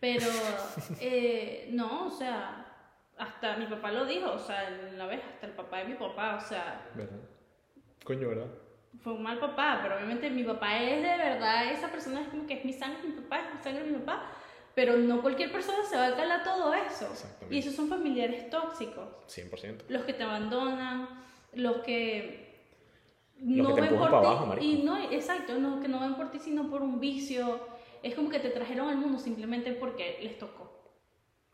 Pero, eh, no, o sea, hasta mi papá lo dijo, o sea, la vez, hasta el papá de mi papá, o sea, ¿Verdad? Coño, ¿verdad? fue un mal papá, pero obviamente mi papá es de verdad, esa persona es como que es mi sangre, mi papá es mi sangre, mi papá, pero no cualquier persona se va a calar todo eso. Y esos son familiares tóxicos, 100%. los que te abandonan, los que Los que te ven por ti, abajo, y no, exacto, no, que no ven por ti sino por un vicio, es como que te trajeron al mundo simplemente porque les tocó.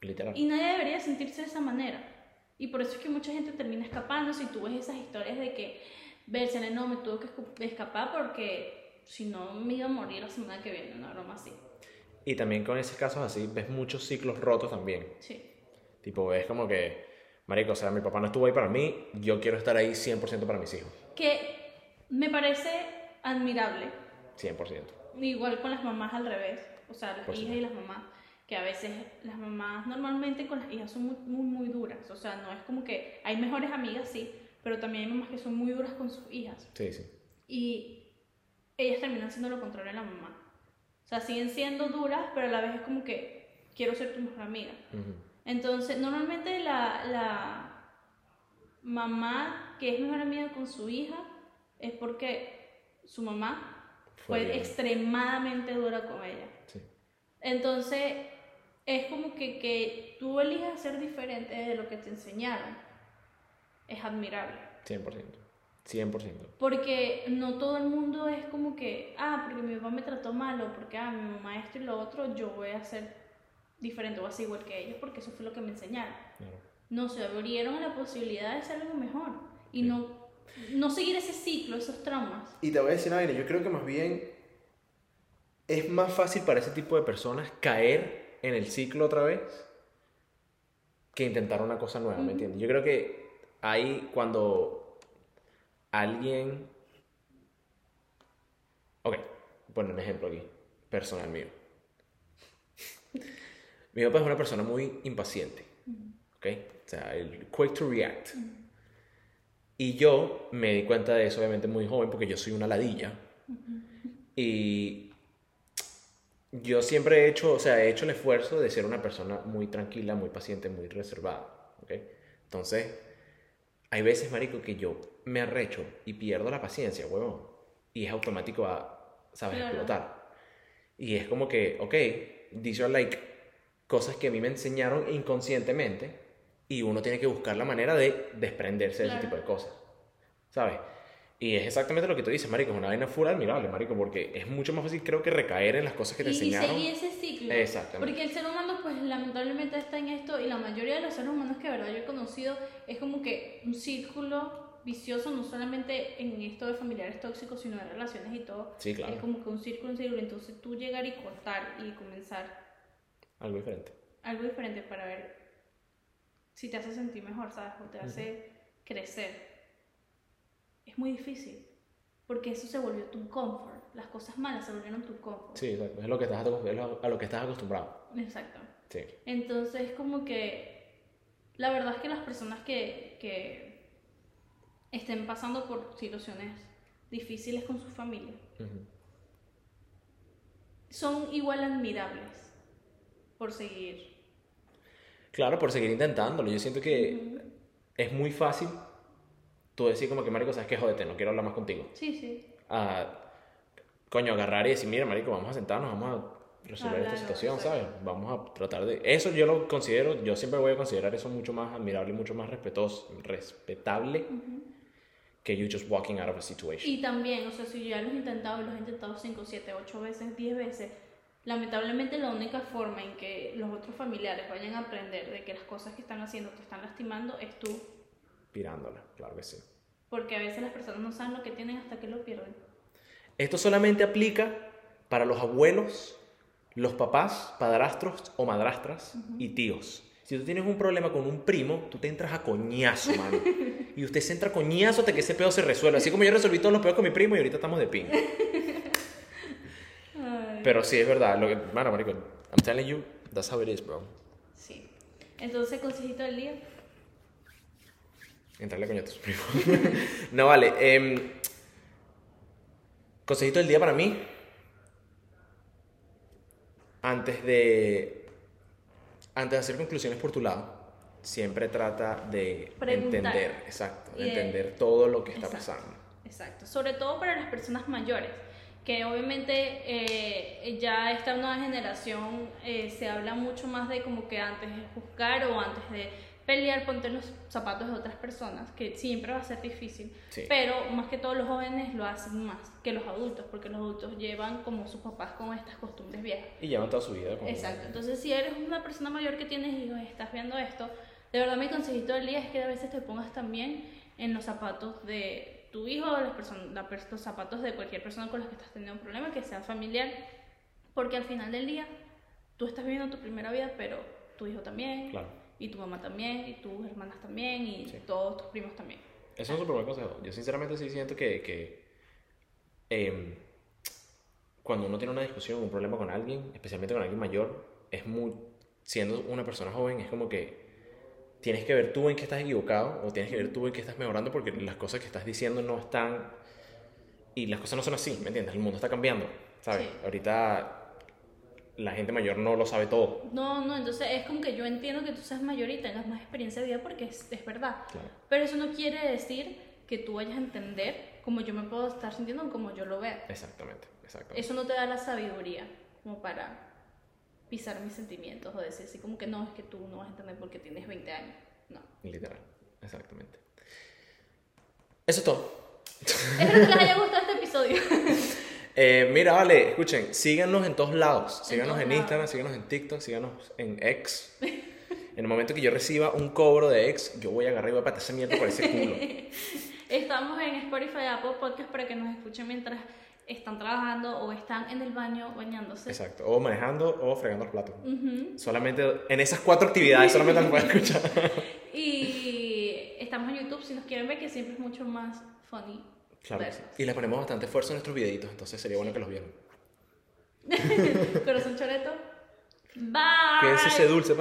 Literal. Y nadie debería sentirse de esa manera. Y por eso es que mucha gente termina escapando. Si tú ves esas historias de que, Bersele, no, me tuvo que escapar porque si no me iba a morir la semana que viene, una broma así. Y también con esos casos así, ves muchos ciclos rotos también. Sí. Tipo, ves como que, marico, o sea, mi papá no estuvo ahí para mí, yo quiero estar ahí 100% para mis hijos. Que me parece admirable. 100%. Igual con las mamás al revés. O sea, las Por hijas y las mamás. Que a veces las mamás normalmente con las hijas son muy, muy, muy duras. O sea, no es como que hay mejores amigas, sí, pero también hay mamás que son muy duras con sus hijas. Sí, sí. y ellas terminan siendo lo contrario de la mamá. O sea, siguen siendo duras, pero a la vez es como que quiero ser tu mejor amiga. Entonces, normalmente la, la mamá que es mejor amiga con su hija es porque su mamá Fue extremadamente dura con ella. Sí. Entonces, es como que, que tú elijas ser diferente de lo que te enseñaron. Es admirable. 100%. 100%. Porque no todo el mundo es como que, ah, porque mi papá me trató mal o porque, ah, mi mamá esto y lo otro, yo voy a ser diferente, voy a ser igual que ellos porque eso fue lo que me enseñaron. Claro. No, se abrieron a la posibilidad de ser algo mejor y Sí. no, no seguir ese ciclo, esos traumas. Y te voy a decir una yo creo que más bien es más fácil para ese tipo de personas caer en el ciclo otra vez que intentar una cosa nueva, ¿me entiendes? Yo creo que ahí cuando alguien... Ok, bueno, un ejemplo aquí, personal mío. Mi papá es una persona muy impaciente, ¿ok? O sea, el quick to react. Y yo me di cuenta de eso, obviamente, muy joven, porque yo soy una ladilla. Y yo siempre he hecho, o sea, he hecho el esfuerzo de ser una persona muy tranquila, muy paciente, muy reservada. ¿ok? Entonces, hay veces, marico, que yo me arrecho y pierdo la paciencia, huevón. Y es automático a, ¿sabes? Claro. Explotar. Y es como que, ok, these are like cosas que a mí me enseñaron inconscientemente y uno tiene que buscar la manera de desprenderse de ese tipo de cosas, ¿sabes? Y es exactamente lo que tú dices, marico, es una vaina full admirable, marico, porque es mucho más fácil creo que recaer en las cosas que te y enseñaron. seguir ese ciclo. Exactamente. Porque el ser humano, pues lamentablemente está en esto y la mayoría de los seres humanos que de verdad yo he conocido es como que un círculo vicioso, no solamente en esto de familiares tóxicos, sino de relaciones y todo. Sí, claro. Es como que un círculo, un círculo. Entonces tú llegar y cortar y comenzar Algo diferente. algo diferente para ver si te hace sentir mejor, ¿sabes? O te hace crecer. Es muy difícil. Porque eso se volvió tu comfort. Las cosas malas se volvieron tu comfort. Sí, exacto. Es lo que estás, a lo que estás acostumbrado. Exacto. Sí. Entonces, como que la verdad es que las personas que, que estén pasando por situaciones difíciles con su familia son igual admirables por seguir. Claro, por seguir intentándolo. Yo siento que es muy fácil tú decir como que, marico, sabes que jódete, no quiero hablar más contigo. Sí, sí. A, coño, agarrar y decir, mira, marico, vamos a sentarnos, vamos a resolver esta Hablarlo, situación. ¿sabes? Vamos a tratar de... Eso yo lo considero, yo siempre voy a considerar eso mucho más admirable y mucho más respetuoso, respetable que you just walking out of a situation. Y también, o sea, si ya los he intentado los he intentado 5, 7, 8 veces, 10 veces, lamentablemente la única forma en que los otros familiares vayan a aprender de que las cosas que están haciendo te están lastimando es tú. Pirándola, claro que sí. Porque a veces las personas no saben lo que tienen hasta que lo pierden. Esto solamente aplica para los abuelos, los papás, padrastros o madrastras y tíos. Si tú tienes un problema con un primo, tú te entras a coñazo, mano. y usted se entra a coñazo hasta que ese pedo se resuelva. Así como yo resolví todos los pedos con mi primo y ahorita estamos de pin. Pero sí, es verdad. Lo que, mano, marico, I'm telling you, that's how it is, bro. Sí. Entonces, consejito del día. Entrarle coño a tus primos. no, vale. em, consejito del día para mí. Antes de. Antes de hacer conclusiones por tu lado, siempre trata de Preguntar. entender, exacto, de- entender todo lo que está Exacto. pasando. Exacto. Sobre todo para las personas mayores, que obviamente eh, ya esta nueva generación eh, se habla mucho más de como que antes de juzgar o antes de pelear, ponte en los zapatos de otras personas, que siempre va a ser difícil. Sí. Pero más que todo los jóvenes lo hacen más que los adultos, porque los adultos llevan como sus papás con estas costumbres viejas. Y llevan toda su vida con Exacto. Entonces, si eres una persona mayor que tienes hijos y estás viendo esto, de verdad mi consejito del día es que a veces te pongas también en los zapatos de tu hijo las personas, la los zapatos de cualquier persona con la que estás teniendo un problema, que sea familiar, porque al final del día tú estás viviendo tu primera vida, pero tu hijo también, Claro. y tu mamá también, y tus hermanas también, y Sí. todos tus primos también. Eso es un súper buen consejo. Yo sinceramente sí siento que, que em, cuando uno tiene una discusión, un problema con alguien, especialmente con alguien mayor, es muy, siendo una persona joven, es como que tienes que ver tú en qué estás equivocado o tienes que ver tú en qué estás mejorando porque las cosas que estás diciendo no están y las cosas no son así, ¿me entiendes? El mundo está cambiando, ¿sabes? Sí. Ahorita la gente mayor no lo sabe todo. No, no, entonces es como que yo entiendo que tú seas mayor y tengas más experiencia de vida porque es, es verdad. Claro. Pero eso no quiere decir que tú vayas a entender como yo me puedo estar sintiendo como yo lo veo. Exactamente, exactamente. Eso no te da la sabiduría como para pisar mis sentimientos o decir así como que no, es que tú no vas a entender porque tienes 20 años. No. Literal, exactamente. Eso es todo. Espero que les haya gustado este episodio. Eh, mira, vale, escuchen, síganos en todos lados. En Síganos en, lados. Instagram, síganos en TikTok, síganos en X. En el momento que yo reciba un cobro de X, yo voy a agarrar y voy a patear esa mierda por ese culo. Estamos en Spotify, Apple Podcast para que nos escuchen mientras están trabajando o están en el baño bañándose. Exacto. O manejando o fregando los platos. Ujú. Solamente en esas cuatro actividades solamente las pueden escuchar. Y estamos en YouTube si nos quieren ver, que siempre es mucho más funny. Claro vernos. Y le ponemos bastante esfuerzo a nuestros videitos, entonces sería bueno que los vieran. Corazón choreto. Bye. Cuídense ese dulce, pues.